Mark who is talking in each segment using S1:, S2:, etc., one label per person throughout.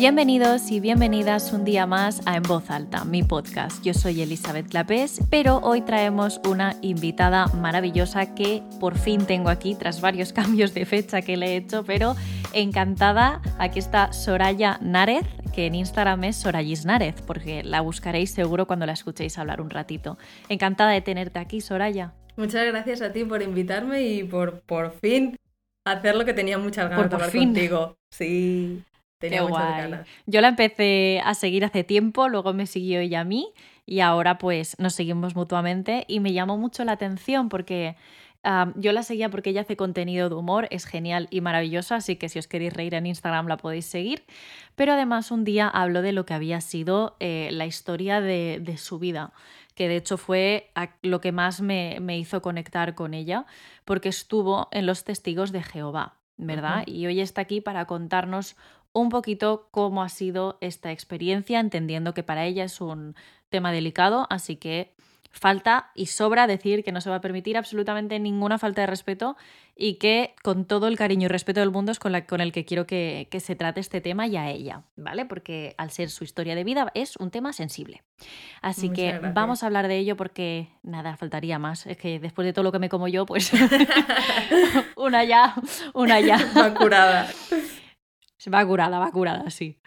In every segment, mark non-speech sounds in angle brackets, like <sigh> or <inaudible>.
S1: Bienvenidos y bienvenidas un día más a En Voz Alta, mi podcast. Yo soy Elizabeth Clapés, pero hoy traemos una invitada maravillosa que por fin tengo aquí tras varios <laughs> cambios de fecha que le he hecho, pero encantada. Aquí está Soraya Nárez, que en Instagram es Sorayis Nárez, porque la buscaréis seguro cuando la escuchéis hablar un ratito. Encantada de tenerte aquí, Soraya.
S2: Muchas gracias a ti por invitarme y por por fin hacer lo que tenía muchas ganas
S1: Por
S2: de
S1: por
S2: hablar
S1: fin.
S2: contigo. Sí, tenía
S1: Qué
S2: muchas
S1: guay.
S2: ganas.
S1: Yo la empecé a seguir hace tiempo, luego me siguió ella a mí y ahora pues nos seguimos mutuamente y me llamó mucho la atención porque yo la seguía porque ella hace contenido de humor, es genial y maravillosa, así que si os queréis reír en Instagram la podéis seguir. Pero además un día habló de lo que había sido eh, la historia de, de su vida, que de hecho fue lo que más me, me hizo conectar con ella, porque estuvo en los testigos de Jehová, ¿verdad? Y hoy está aquí para contarnos un poquito cómo ha sido esta experiencia, entendiendo que para ella es un tema delicado, así que falta y sobra decir que no se va a permitir absolutamente ninguna falta de respeto y que con todo el cariño y respeto del mundo es con, la- con el que quiero que, que se trate este tema y a ella, ¿vale? Porque al ser su historia de vida es un tema sensible. Así
S2: Muchas
S1: que
S2: gracias.
S1: vamos a hablar de ello porque nada, faltaría más. Es que después de todo lo que me como yo, pues <laughs> <laughs> una ya, una ya.
S2: Curada. <laughs>
S1: Va curada, va curada, sí.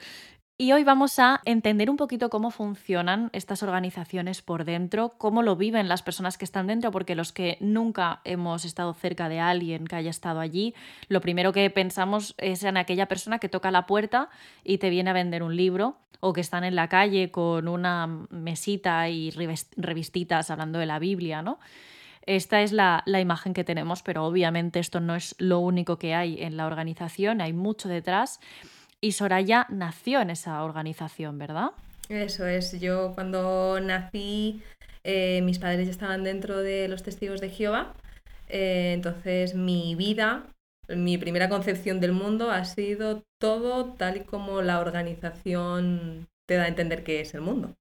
S1: Y hoy vamos a entender un poquito cómo funcionan estas organizaciones por dentro, cómo lo viven las personas que están dentro, porque los que nunca hemos estado cerca de alguien que haya estado allí, lo primero que pensamos es en aquella persona que toca la puerta y te viene a vender un libro, o que están en la calle con una mesita y revis- revistitas hablando de la Biblia, ¿no? Esta es la, la imagen que tenemos, pero obviamente esto no es lo único que hay en la organización, hay mucho detrás. Y Soraya nació en esa organización, ¿verdad?
S2: Eso es, yo cuando nací, eh, mis padres ya estaban dentro de los testigos de Jehová, eh, entonces mi vida, mi primera concepción del mundo ha sido todo tal y como la organización te da a entender que es el mundo.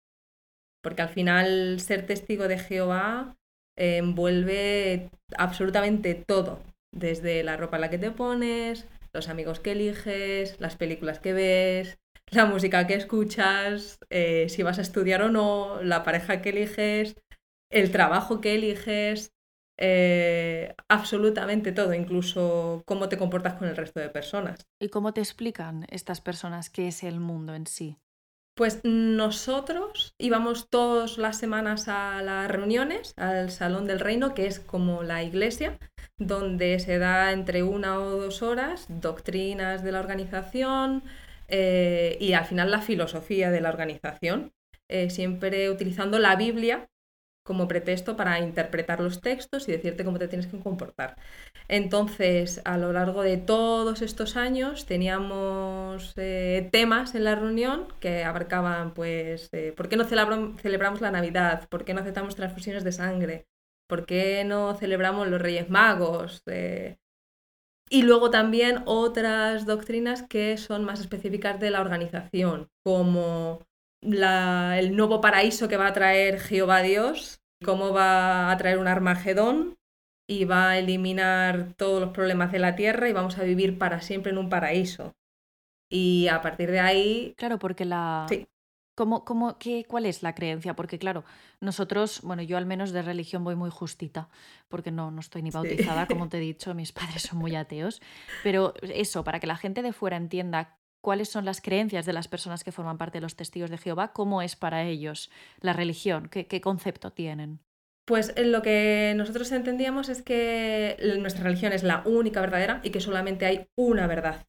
S2: Porque al final ser testigo de Jehová envuelve absolutamente todo, desde la ropa en la que te pones, los amigos que eliges, las películas que ves, la música que escuchas, eh, si vas a estudiar o no, la pareja que eliges, el trabajo que eliges, eh, absolutamente todo, incluso cómo te comportas con el resto de personas.
S1: ¿Y cómo te explican estas personas qué es el mundo en sí?
S2: Pues nosotros íbamos todas las semanas a las reuniones, al Salón del Reino, que es como la iglesia, donde se da entre una o dos horas doctrinas de la organización eh, y al final la filosofía de la organización, eh, siempre utilizando la Biblia como pretexto para interpretar los textos y decirte cómo te tienes que comportar. Entonces, a lo largo de todos estos años teníamos eh, temas en la reunión que abarcaban, pues, eh, ¿por qué no celebram- celebramos la Navidad? ¿Por qué no aceptamos transfusiones de sangre? ¿Por qué no celebramos los Reyes Magos? Eh, y luego también otras doctrinas que son más específicas de la organización, como la- el nuevo paraíso que va a traer Jehová Dios, cómo va a traer un Armagedón y va a eliminar todos los problemas de la tierra y vamos a vivir para siempre en un paraíso. Y a partir de ahí,
S1: Claro, porque la...
S2: Sí.
S1: ¿Cómo, cómo, qué, ¿Cuál es la creencia? Porque claro, nosotros, bueno, yo al menos de religión voy muy justita, porque no, no estoy ni
S2: Sí.
S1: bautizada, como <laughs> te he dicho, mis padres son muy ateos, pero eso, para que la gente de fuera entienda cuáles son las creencias de las personas que forman parte de los testigos de Jehová, cómo es para ellos la religión, qué, qué concepto tienen.
S2: Pues eh, lo que nosotros entendíamos es que nuestra religión es la única verdadera y que solamente hay una verdad.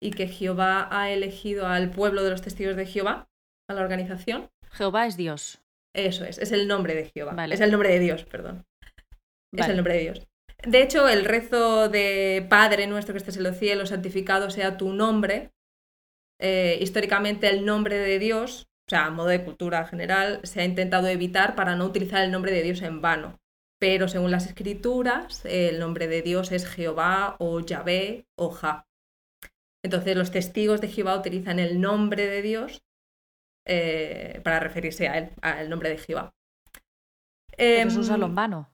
S2: Y que Jehová ha elegido al pueblo de los testigos de Jehová, a la organización.
S1: Jehová es Dios.
S2: Eso es, es el nombre de Jehová.
S1: Vale.
S2: Es el nombre de Dios, perdón. Es el nombre de Dios. De hecho, el rezo de Padre nuestro que estés en los cielos, santificado sea tu nombre, eh, históricamente el nombre de Dios, o sea, a modo de cultura general, se ha intentado evitar para no utilizar el nombre de Dios en vano. Pero según las escrituras, el nombre de Dios es Jehová o Yahvé o Ja. Entonces los testigos de Jehová utilizan el nombre de Dios eh, para referirse a él, al nombre de Jehová.
S1: Pero es un en vano.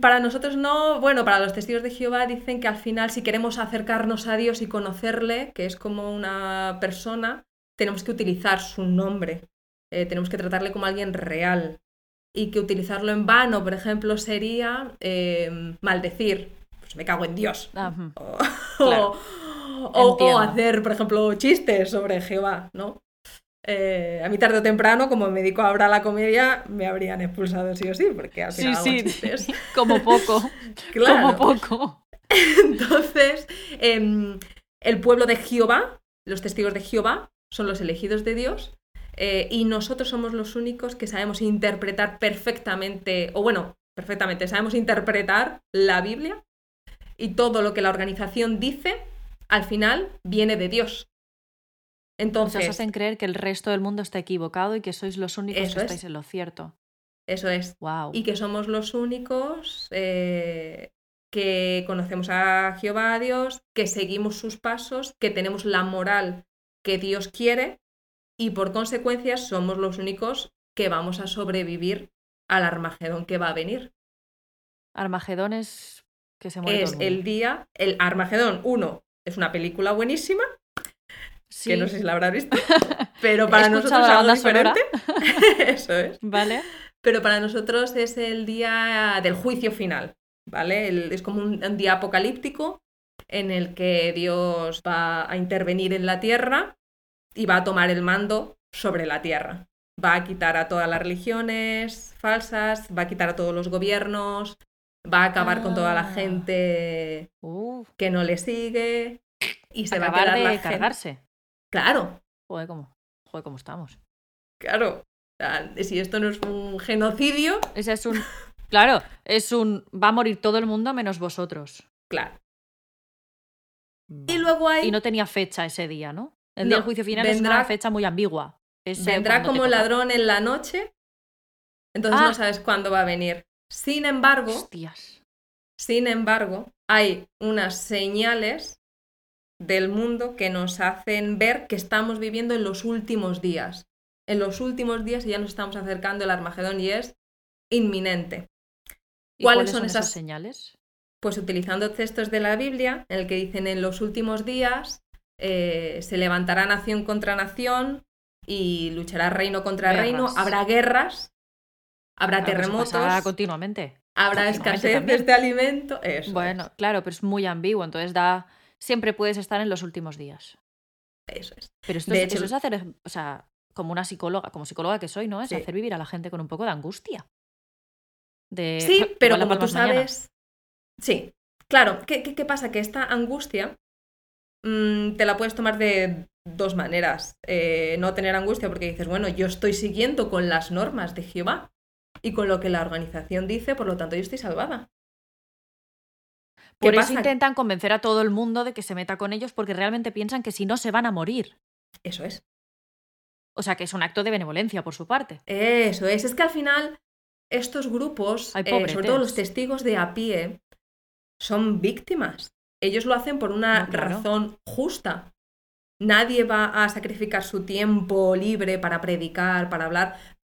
S2: Para nosotros no, bueno, para los testigos de Jehová dicen que al final si queremos acercarnos a Dios y conocerle, que es como una persona, tenemos que utilizar su nombre, eh, tenemos que tratarle como alguien real. Y que utilizarlo en vano, por ejemplo, sería em, maldecir, pues me cago en Dios, <laughs> o, o, hacer, por ejemplo, chistes sobre Jehová, ¿no? Eh, a mí tarde o temprano, como me dedico ahora a la comedia, me habrían expulsado sí o sí, porque al final
S1: sí, sí. <laughs> como poco, <laughs> como poco.
S2: Entonces, em, el pueblo de Jehová, los testigos de Jehová, son los elegidos de Dios, eh, y nosotros somos los únicos que sabemos interpretar perfectamente, o bueno, perfectamente, sabemos interpretar la Biblia y todo lo que la organización dice, al final viene de Dios. Entonces,
S1: os hacen creer que el resto del mundo está equivocado y que sois los únicos que estáis en lo cierto.
S2: Eso es.
S1: Wow.
S2: Y que somos los únicos eh, que conocemos a Jehová, a Dios, que seguimos sus pasos, que tenemos la moral que Dios quiere y por consecuencia somos los únicos que vamos a sobrevivir al Armagedón que va a venir.
S1: Armagedón es que se muere.
S2: Es el, día, el Armagedón 1 es una película buenísima que no sé si la habrás visto, <laughs> pero para nosotros es algo diferente. <laughs> Eso es.
S1: Vale.
S2: Pero para nosotros es el día del juicio final, ¿vale? es como un, día apocalíptico en el que Dios va a intervenir en la tierra y va a tomar el mando sobre la tierra. Va a quitar a todas las religiones falsas, va a quitar a todos los gobiernos, va a acabar con toda la ah. gente que no le sigue y se va a quedar
S1: de cargarse.
S2: Claro.
S1: Joder, ¿cómo, joder, ¿cómo estamos?
S2: Claro. si esto no es un genocidio.
S1: Ese es un. <laughs> Claro, es un. Va a morir todo el mundo menos vosotros.
S2: Claro. Y luego hay.
S1: Y no tenía fecha ese día, ¿no? El día del juicio final es una fecha muy ambigua.
S2: vendrá como ladrón en la noche. Entonces no ah. sabes cuándo va a venir. Sin embargo.
S1: Hostias.
S2: Sin embargo, hay unas señales del mundo que nos hacen ver que estamos viviendo en los últimos días. En los últimos días ya nos estamos acercando al Armagedón y es inminente.
S1: ¿Cuáles, son, esas señales?
S2: Pues utilizando textos de la Biblia, en el que dicen en los últimos días eh, se levantará nación contra nación y luchará reino contra reino, habrá guerras, habrá terremotos.
S1: continuamente.
S2: Habrá escasez de este alimento.
S1: bueno, claro, pero es muy ambiguo, entonces da siempre puedes estar en los últimos días.
S2: Eso es.
S1: Pero esto es, eso es hacer, o sea, como una psicóloga, como psicóloga que soy, ¿no? Es hacer vivir a la gente con un poco de angustia. De,
S2: sí, pero como tú sabes. Sí, claro. ¿Qué, ¿Qué, pasa? Que esta angustia mm, te la puedes tomar de dos maneras. Eh, no tener angustia porque dices, bueno, yo estoy siguiendo con las normas de Jehová y con lo que la organización dice, por lo tanto yo estoy salvada.
S1: Por eso intentan convencer a todo el mundo de que se meta con ellos porque realmente piensan que si no se van a morir.
S2: Eso es.
S1: O sea que es un acto de benevolencia por su parte.
S2: Eso es. Es que al final estos grupos, eh, sobre todo los testigos de a pie, son víctimas. Ellos lo hacen por una razón justa. Nadie va a sacrificar su tiempo libre para predicar, para hablar,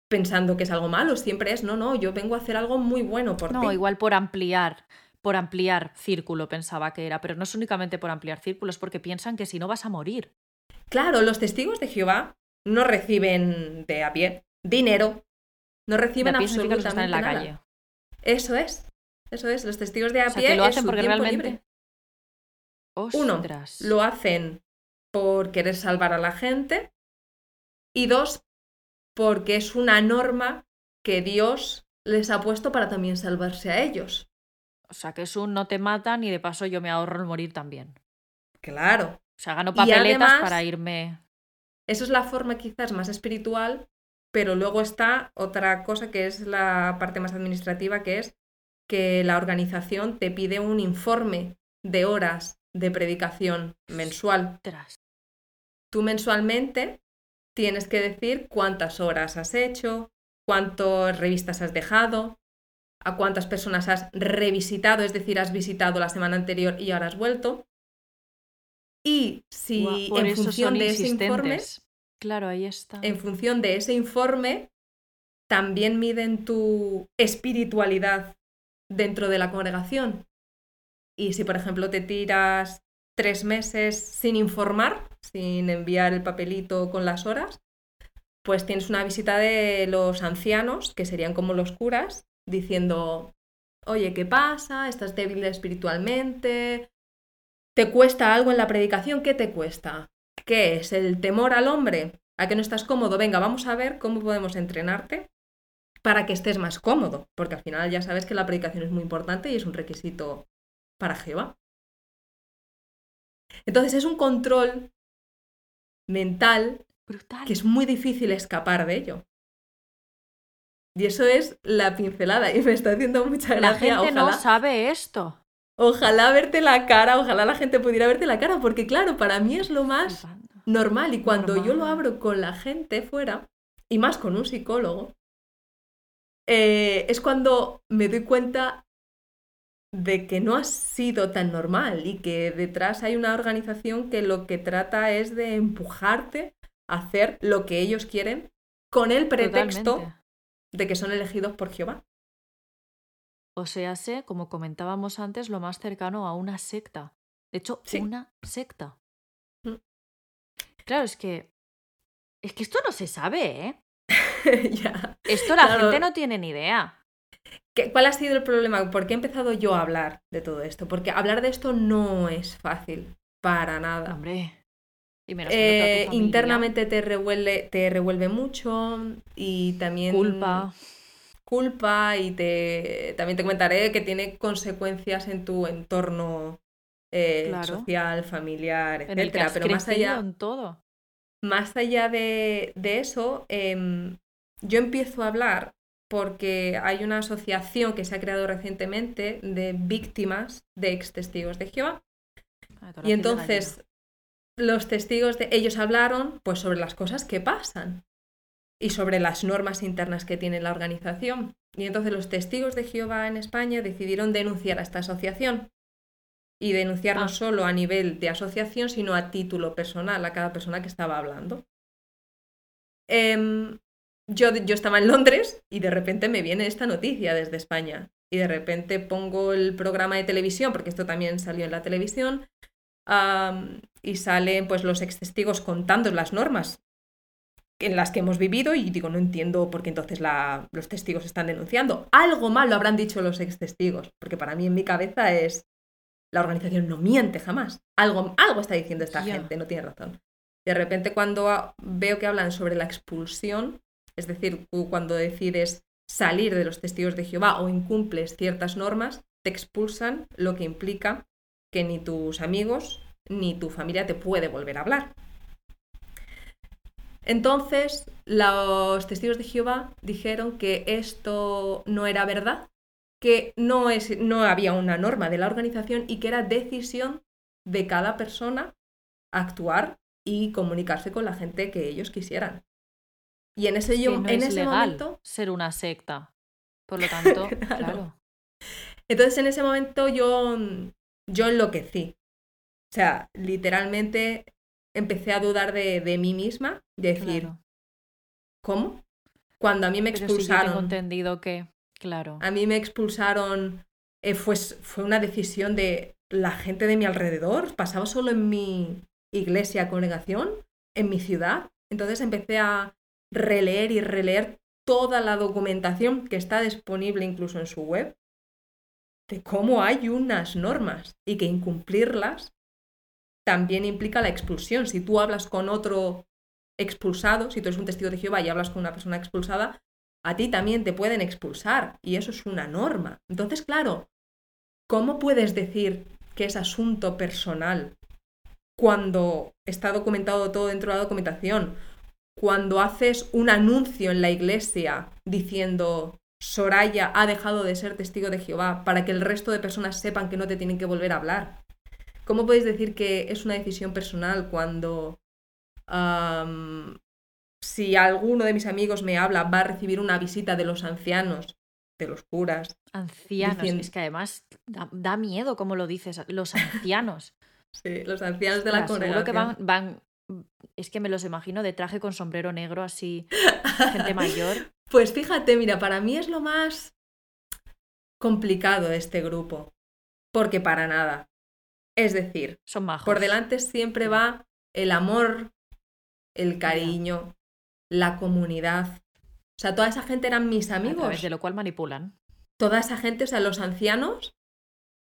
S2: pensando que es algo malo. Siempre es, no, no, yo vengo a hacer algo muy bueno por ti.
S1: No, igual por ampliar por ampliar círculo, pensaba que era, pero no es únicamente por ampliar círculos, porque piensan que si no vas a morir.
S2: Claro, los testigos de Jehová no reciben de a pie dinero, no reciben absolutamente en la nada. calle. Eso es, eso es, los testigos de a pie
S1: lo hacen porque realmente...
S2: Uno, lo hacen por querer salvar a la gente y dos, porque es una norma que Dios les ha puesto para también salvarse a ellos.
S1: O sea, que es un no te matan y de paso yo me ahorro el morir también.
S2: Claro.
S1: O sea, gano papeletas para irme.
S2: Eso es la forma quizás más espiritual, pero luego está otra cosa que es la parte más administrativa, que es que la organización te pide un informe de horas de predicación mensual. Tú mensualmente tienes que decir cuántas horas has hecho, cuántas revistas has dejado, a cuántas personas has revisitado, es decir, has visitado la semana anterior y ahora has vuelto. Y si en función de ese informe.
S1: Claro, ahí está.
S2: en función de ese informe, también miden tu espiritualidad dentro de la congregación. Y si, por ejemplo, te tiras tres meses sin informar, sin enviar el papelito con las horas, pues tienes una visita de los ancianos, que serían como los curas, diciendo, oye, ¿qué pasa? ¿Estás débil espiritualmente? ¿Te cuesta algo en la predicación? ¿Qué te cuesta? ¿Qué es? ¿El temor al hombre? ¿A que no estás cómodo? Venga, vamos a ver cómo podemos entrenarte para que estés más cómodo, porque al final ya sabes que la predicación es muy importante y es un requisito para Jehová. Entonces es un control mental
S1: Brutal.
S2: que es muy difícil escapar de ello. Y eso es la pincelada y me está haciendo mucha
S1: La
S2: gracia.
S1: gente
S2: ojalá,
S1: no sabe esto.
S2: ojalá verte la cara, ojalá la gente pudiera verte la cara, porque claro, para mí es lo más normal y cuando yo lo abro con la gente fuera, y más con un psicólogo, eh, es cuando me doy cuenta de que no ha sido tan normal y que detrás hay una organización que lo que trata es de empujarte a hacer lo que ellos quieren con el pretexto
S1: Totalmente.
S2: De que son elegidos por Jehová.
S1: O sea, sé, como comentábamos antes, lo más cercano a una secta. De hecho,
S2: Sí.
S1: una secta.
S2: Mm.
S1: Claro, es que. Es que esto no se sabe, ¿eh? <laughs>
S2: Ya.
S1: Esto la
S2: Claro.
S1: gente no tiene ni idea.
S2: ¿Qué- ¿Cuál ha sido el problema? ¿Por qué he empezado yo a hablar de todo esto? Porque hablar de esto no es fácil, para nada.
S1: Hombre. Y menos cuando toda tu
S2: Eh, internamente te revuelve, te revuelve mucho y también
S1: Culpa.
S2: culpa y te también te comentaré que tiene consecuencias en tu entorno eh,
S1: Claro.
S2: social, familiar,
S1: En el que
S2: etcétera.
S1: has
S2: Pero más allá,
S1: en todo.
S2: más allá de, de eso, em, yo empiezo a hablar porque hay una asociación que se ha creado recientemente de víctimas de ex testigos de Jehová.
S1: La
S2: Y entonces los testigos de ellos hablaron pues sobre las cosas que pasan y sobre las normas internas que tiene la organización. Y entonces los testigos de Jehová en España decidieron denunciar a esta asociación y denunciar no
S1: Ah.
S2: solo a nivel de asociación, sino a título personal a cada persona que estaba hablando. Em, yo, yo estaba en Londres y de repente me viene esta noticia desde España. Y de repente pongo el programa de televisión, porque esto también salió en la televisión, y salen pues los ex testigos contando las normas en las que hemos vivido y digo, no entiendo por qué entonces la- los testigos están denunciando. Algo malo habrán dicho los ex testigos, porque para mí en mi cabeza es, la organización no miente jamás. Algo, algo está diciendo esta gente, no tiene razón. De repente cuando veo que hablan sobre la expulsión, es decir, tú cuando decides salir de los testigos de Jehová o incumples ciertas normas, te expulsan, lo que implica que ni tus amigos ni tu familia te puede volver a hablar. Entonces, los testigos de Jehová dijeron que esto no era verdad, que no, es, no había una norma de la organización y que era decisión de cada persona actuar y comunicarse con la gente que ellos quisieran. Y en ese,
S1: Es que
S2: yo-
S1: no
S2: en
S1: es
S2: ese
S1: legal
S2: momento,
S1: ser una secta. Por lo tanto, <laughs>
S2: Claro.
S1: claro.
S2: entonces en ese momento yo, yo enloquecí. O sea, literalmente empecé a dudar de, de mí misma, de decir,
S1: claro.
S2: ¿cómo? Cuando a mí me
S1: Pero sí,
S2: expulsaron,
S1: entendido que, claro.
S2: a mí me expulsaron, eh, fue, fue una decisión de la gente de mi alrededor, pasaba solo en mi iglesia, congregación, en mi ciudad. Entonces empecé a releer y releer toda la documentación que está disponible incluso en su web de cómo hay unas normas y que incumplirlas también implica la expulsión. Si tú hablas con otro expulsado, si tú eres un testigo de Jehová y hablas con una persona expulsada, a ti también te pueden expulsar y eso es una norma. Entonces, claro, ¿cómo puedes decir que es asunto personal cuando está documentado todo dentro de la documentación? Cuando haces un anuncio en la iglesia diciendo Soraya ha dejado de ser testigo de Jehová para que el resto de personas sepan que no te tienen que volver a hablar. ¿Cómo podéis decir que es una decisión personal cuando si alguno de mis amigos me habla, va a recibir una visita de los ancianos, de los curas?
S1: Ancianos, es que además da, miedo como lo dices, los ancianos. <laughs>
S2: sí, los ancianos de la congregación.
S1: que van, van, es que me los imagino de traje con sombrero negro, así, <laughs> gente mayor.
S2: Pues fíjate, mira, para mí es lo más complicado este grupo, porque para nada. Es decir,
S1: Son
S2: por delante siempre va el amor, el cariño, la comunidad. O sea, toda esa gente eran mis amigos.
S1: de lo cual manipulan.
S2: Toda esa gente, o sea, los ancianos.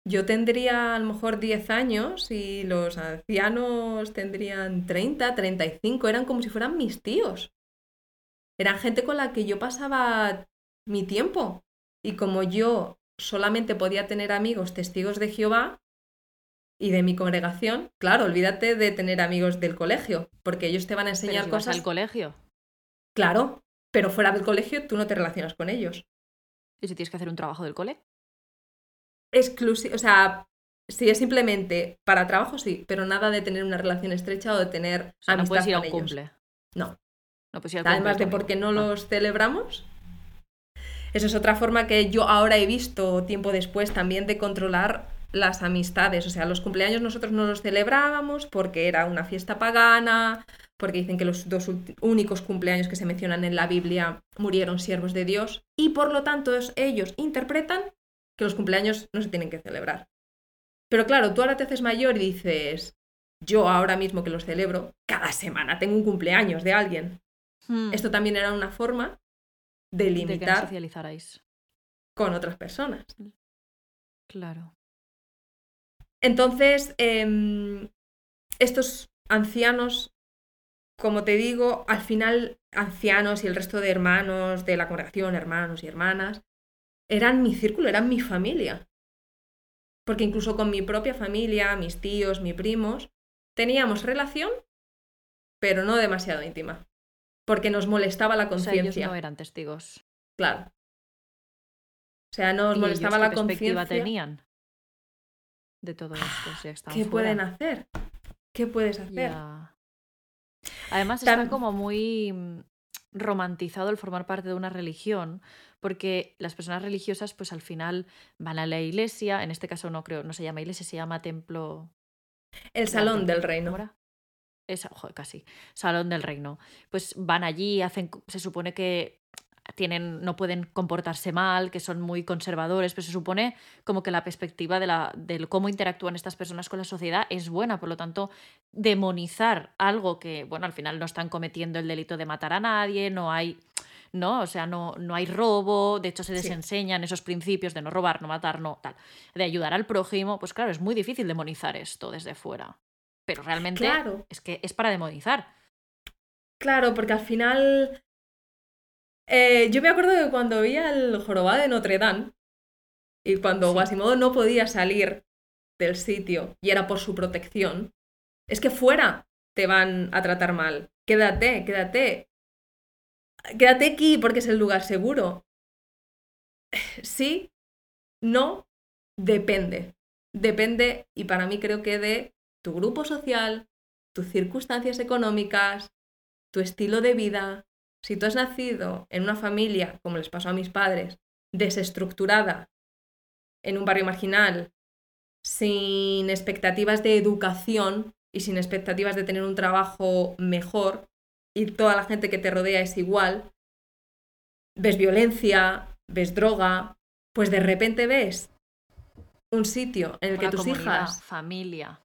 S2: Yo tendría a lo mejor 10 años y los ancianos tendrían 30, 35. Eran como si fueran mis tíos. Eran gente con la que yo pasaba mi tiempo. Y como yo solamente podía tener amigos testigos de Jehová, y de mi congregación, claro, olvídate de tener amigos del colegio, porque ellos te van a enseñar
S1: pero
S2: cosas.
S1: al colegio?
S2: Claro, pero fuera del colegio tú no te relacionas con ellos.
S1: ¿Y si tienes que hacer un trabajo del cole?
S2: Exclusivo, o sea, si es simplemente para trabajo, sí, pero nada de tener una relación estrecha o de tener
S1: o no puedes ir a un cumple.
S2: No.
S1: No puedes ir
S2: Además de porque no los celebramos. Eso es otra forma que yo ahora he visto tiempo después también de controlar las amistades. O sea, los cumpleaños nosotros no los celebrábamos porque era una fiesta pagana, porque dicen que los dos únicos cumpleaños que se mencionan en la Biblia murieron siervos de Dios y por lo tanto ellos interpretan que los cumpleaños no se tienen que celebrar. Pero claro, tú ahora te haces mayor y dices, yo ahora mismo que los celebro, cada semana tengo un cumpleaños de alguien. Hmm. Esto también era una forma de limitar con otras personas.
S1: Claro.
S2: Entonces, em, estos ancianos, como te digo, al final ancianos y el resto de hermanos de la congregación, hermanos y hermanas, eran mi círculo, eran mi familia. Porque incluso con mi propia familia, mis tíos, mis primos, teníamos relación, pero no demasiado íntima. Porque nos molestaba la conciencia.
S1: no eran testigos.
S2: Claro. O sea, nos molestaba la conciencia.
S1: tenían? de todo esto.
S2: ¿Qué pueden hacer? ¿Qué puedes hacer?
S1: Además está como muy mm, romantizado el formar parte de una religión, porque las personas religiosas pues al final van a la iglesia, en este caso no creo, no se llama iglesia, se llama templo.
S2: El salón del reino.
S1: Es, casi, salón del reino. Pues van allí, hacen, se supone que tienen, no pueden comportarse mal, que son muy conservadores, pero se supone como que la perspectiva de, la, cómo interactúan estas personas con la sociedad es buena, por lo tanto, demonizar algo que, bueno, al final no están cometiendo el delito de matar a nadie, no hay... ¿no? O sea, no, no hay robo, de hecho se les enseñan esos principios de no robar, no matar, no tal, de ayudar al prójimo, pues claro, es muy difícil demonizar esto desde fuera. Pero realmente es que es para demonizar.
S2: Claro, porque al final eh, yo me acuerdo de cuando vi el jorobado de Notre Dame y cuando Guasimodo no podía salir del sitio y era por su protección, es que fuera te van a tratar mal. Quédate, quédate. Quédate aquí porque es el lugar seguro. <sighs> Sí, no, depende. Depende, y para mí creo que de tu grupo social, tus circunstancias económicas, tu estilo de vida, si tú has nacido en una familia, como les pasó a mis padres, desestructurada, en un barrio marginal, sin expectativas de educación y sin expectativas de tener un trabajo mejor, y toda la gente que te rodea es igual, ves violencia, ves droga, pues de repente ves un sitio en el que tus hijas...
S1: Familia.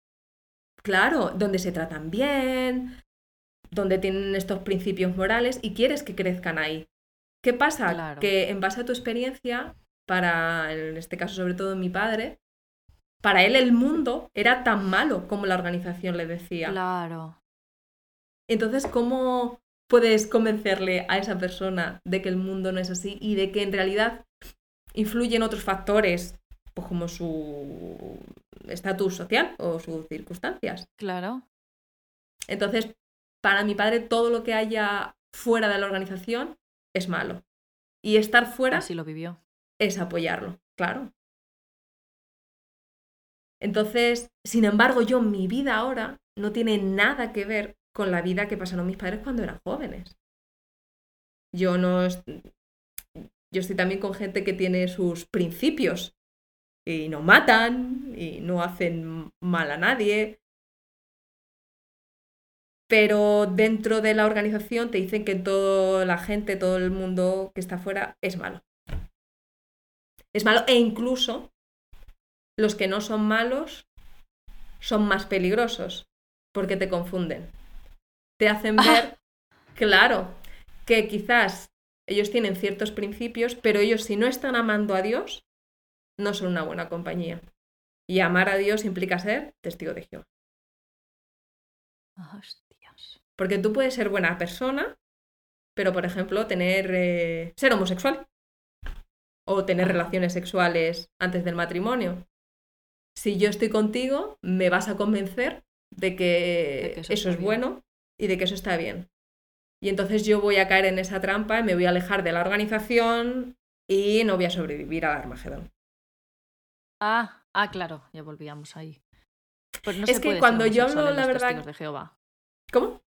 S2: Claro, donde se tratan bien, donde tienen estos principios morales y quieres que crezcan ahí. ¿Qué pasa? Que en base a tu experiencia, para, en este caso sobre todo mi padre, para él el mundo era tan malo como la organización le decía.
S1: Claro.
S2: Entonces, ¿cómo puedes convencerle a esa persona de que el mundo no es así y de que en realidad influyen otros factores, pues como su estatus social o sus circunstancias?
S1: Claro.
S2: Entonces, para mi padre todo lo que haya fuera de la organización es malo. Y estar fuera
S1: Así lo vivió.
S2: es apoyarlo, claro. Entonces, sin embargo, yo, mi vida ahora no tiene nada que ver con la vida que pasaron mis padres cuando eran jóvenes. Yo no. Yo estoy también con gente que tiene sus principios y no matan y no hacen mal a nadie. Pero dentro de la organización te dicen que toda la gente, todo el mundo que está afuera es malo. Es malo e incluso los que no son malos son más peligrosos porque te confunden. Te hacen ver, claro, que quizás ellos tienen ciertos principios, pero ellos si no están amando a Dios, no son una buena compañía. Y amar a Dios implica ser testigo de Jehová.
S1: Hostias.
S2: Porque tú puedes ser buena persona, pero por ejemplo, tener eh, ser homosexual o tener relaciones sexuales antes del matrimonio. Si yo estoy contigo, me vas a convencer de que,
S1: De que eso
S2: es
S1: bien.
S2: bueno y de que eso está bien. Y entonces yo voy a caer en esa trampa, me voy a alejar de la organización y no voy a sobrevivir al Armagedón.
S1: Ah, ah, claro, ya volvíamos ahí. Pues no
S2: Es
S1: se
S2: que
S1: puede ser
S2: cuando yo
S1: homosexual
S2: hablo, la verdad-
S1: testigos de Jehová.
S2: ¿Cómo?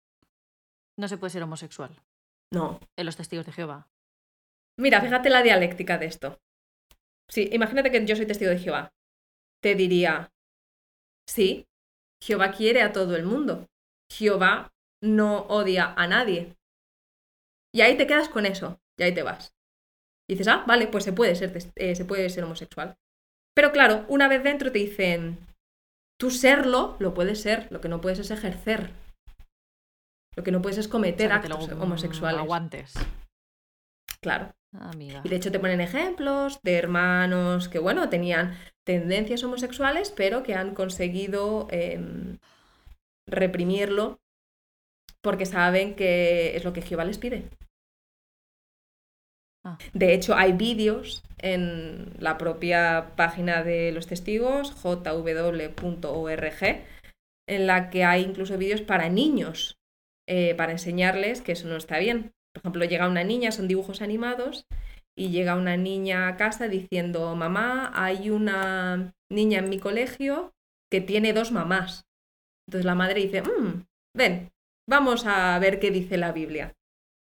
S1: No se puede ser homosexual
S2: No,
S1: en los testigos de Jehová.
S2: Mira, fíjate la dialéctica de esto. Sí, imagínate que yo soy testigo de Jehová. Te diría, sí, Jehová quiere a todo el mundo. Jehová no odia a nadie. Y ahí te quedas con eso, y ahí te vas. Y dices, ah, vale, pues se puede ser, eh, se puede ser homosexual. Pero claro, una vez dentro te dicen, tú serlo, lo puedes ser, lo que no puedes es ejercer. Lo que no puedes es
S1: O
S2: cometer
S1: sea,
S2: actos
S1: lo,
S2: homosexuales.
S1: Aguantes.
S2: Claro.
S1: Amiga.
S2: Y de hecho te ponen ejemplos de hermanos que, bueno, tenían tendencias homosexuales, pero que han conseguido em, reprimirlo porque saben que es lo que Jehová les pide.
S1: Ah.
S2: De hecho, hay vídeos en la propia página de los testigos, jw.org, en la que hay incluso vídeos para niños, eh, para enseñarles que eso no está bien. Por ejemplo, llega una niña, son dibujos animados, y llega una niña a casa diciendo, mamá, hay una niña en mi colegio que tiene dos mamás. Entonces la madre dice, "Mm, ven, vamos a ver qué dice la Biblia.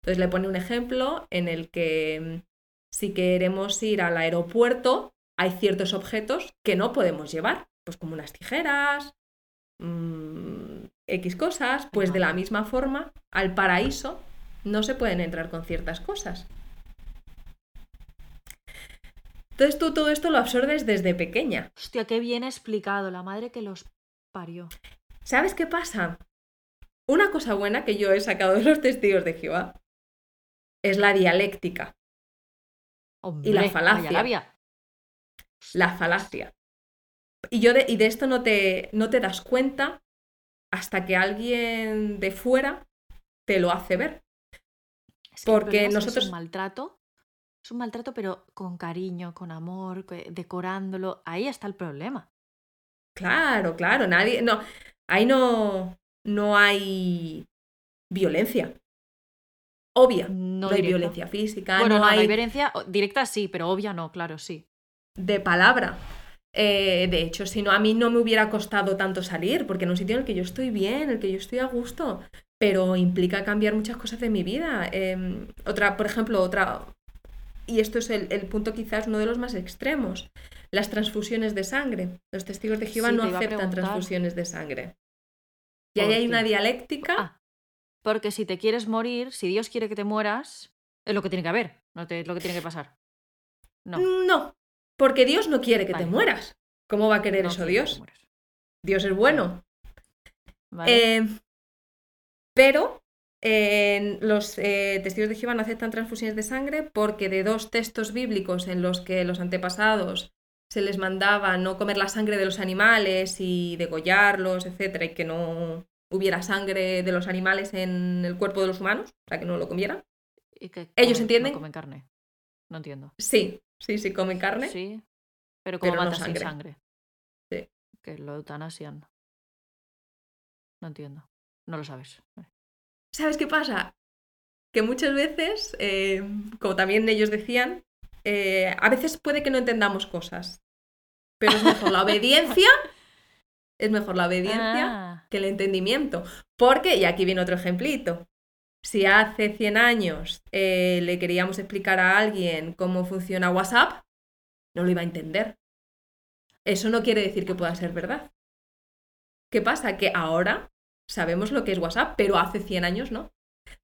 S2: Entonces le pone un ejemplo en el que mm, si queremos ir al aeropuerto, hay ciertos objetos que no podemos llevar, pues como unas tijeras, mm, X cosas, pues de la misma forma, al paraíso no se pueden entrar con ciertas cosas. Entonces tú todo esto lo absorbes desde pequeña.
S1: Hostia, qué bien explicado. La madre que los parió.
S2: ¿Sabes qué pasa? Una cosa buena que yo he sacado de los testigos de Jehová es la dialéctica,
S1: Hombre,
S2: Y la
S1: vaya
S2: falacia.
S1: labia.
S2: la falacia. Y, yo de, y de esto no te, no te das cuenta hasta que alguien de fuera te lo hace ver.
S1: Es que
S2: Porque nosotros-
S1: Es un maltrato. Es un maltrato, pero con cariño, con amor, decorándolo. Ahí está el problema.
S2: Claro, claro, nadie. No, ahí no, no hay violencia. Obvia.
S1: No
S2: No, hay
S1: directa.
S2: violencia física,
S1: Bueno,
S2: no, hay
S1: hay violencia directa sí, pero obvia no, claro, sí.
S2: de palabra. Eh, de hecho, si no, a mí no me hubiera costado tanto salir, porque en un sitio en el que yo estoy bien, en el que yo estoy a gusto, pero implica cambiar muchas cosas de mi vida. Eh, otra, por ejemplo, otra, y esto es el, el punto quizás uno de los más extremos, las transfusiones de sangre. Los testigos de Jehová
S1: Sí,
S2: no aceptan transfusiones de sangre. Y ahí
S1: ¿Por
S2: hay una dialéctica.
S1: Ah, porque si te quieres morir, si Dios quiere que te mueras, es lo que tiene que haber, no te- es lo que tiene que pasar. No.
S2: No, porque Dios no quiere que
S1: Vale.
S2: te mueras. ¿Cómo va a querer
S1: no
S2: eso
S1: que
S2: Dios? Dios es bueno.
S1: ¿Vale?
S2: Eh, pero eh, los eh, testigos de Jehová no aceptan transfusiones de sangre porque de dos textos bíblicos en los que los antepasados se les mandaba no comer la sangre de los animales y degollarlos, etcétera, y que no hubiera sangre de los animales en el cuerpo de los humanos, o sea, que no lo comieran.
S1: ¿Y que
S2: ¿ellos
S1: comen-
S2: entienden?
S1: No comen carne. No entiendo.
S2: Sí, sí, sí, comen carne.
S1: Sí. Pero como
S2: no
S1: matas sin
S2: sangre.
S1: sangre.
S2: Sí.
S1: Que lo eutanasian. No entiendo. No lo sabes.
S2: ¿Sabes qué pasa? que muchas veces, eh, como también ellos decían, eh, a veces puede que no entendamos cosas, pero es mejor la <laughs> obediencia, es mejor la obediencia
S1: Ah,
S2: que el entendimiento. Porque, y aquí viene otro ejemplito, si hace 100 años eh, le queríamos explicar a alguien cómo funciona WhatsApp, no lo iba a entender. Eso no quiere decir que pueda ser verdad. ¿Qué pasa? Que ahora sabemos lo que es WhatsApp, pero hace 100 años no.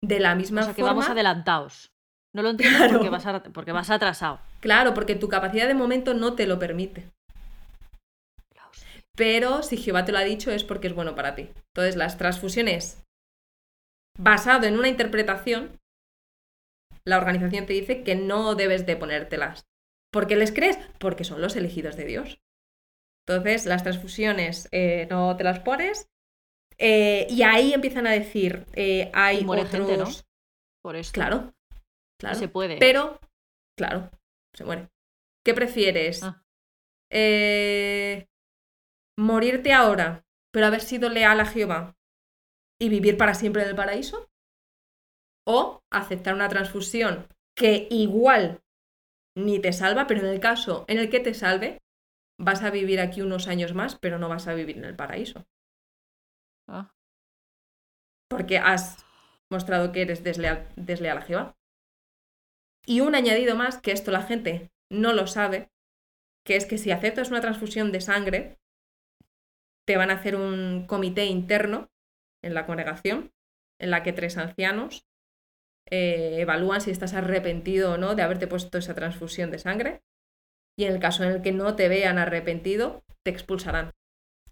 S2: De la misma
S1: o sea que
S2: forma.
S1: vamos adelantados. No lo entiendo
S2: Claro.
S1: porque, vas a- porque vas atrasado.
S2: Claro, porque tu capacidad de momento no te lo permite. Pero si Jehová te lo ha dicho es porque es bueno para ti. Entonces, las transfusiones basado en una interpretación, la organización te dice que no debes de ponértelas. ¿Por qué les crees? Porque son los elegidos de Dios. Entonces, las transfusiones eh, no te las pones. eh, y ahí empiezan a decir, eh, hay
S1: Y muere
S2: otros...
S1: gente, ¿no? Por esto.
S2: Claro, claro.
S1: se puede.
S2: Pero, claro, se muere. ¿Qué prefieres?
S1: Ah.
S2: Eh, ¿Morirte ahora, pero haber sido leal a Jehová y vivir para siempre en el paraíso? ¿O aceptar una transfusión que igual ni te salva, pero en el caso en el que te salve, vas a vivir aquí unos años más, pero no vas a vivir en el paraíso?
S1: Ah,
S2: porque has mostrado que eres desleal, desleal a Jehová. Y un añadido más, que esto la gente no lo sabe, que es que si aceptas una transfusión de sangre, te van a hacer un comité interno en la congregación, en la que tres ancianos eh, evalúan si estás arrepentido o no de haberte puesto esa transfusión de sangre. Y en el caso en el que no te vean arrepentido, te expulsarán.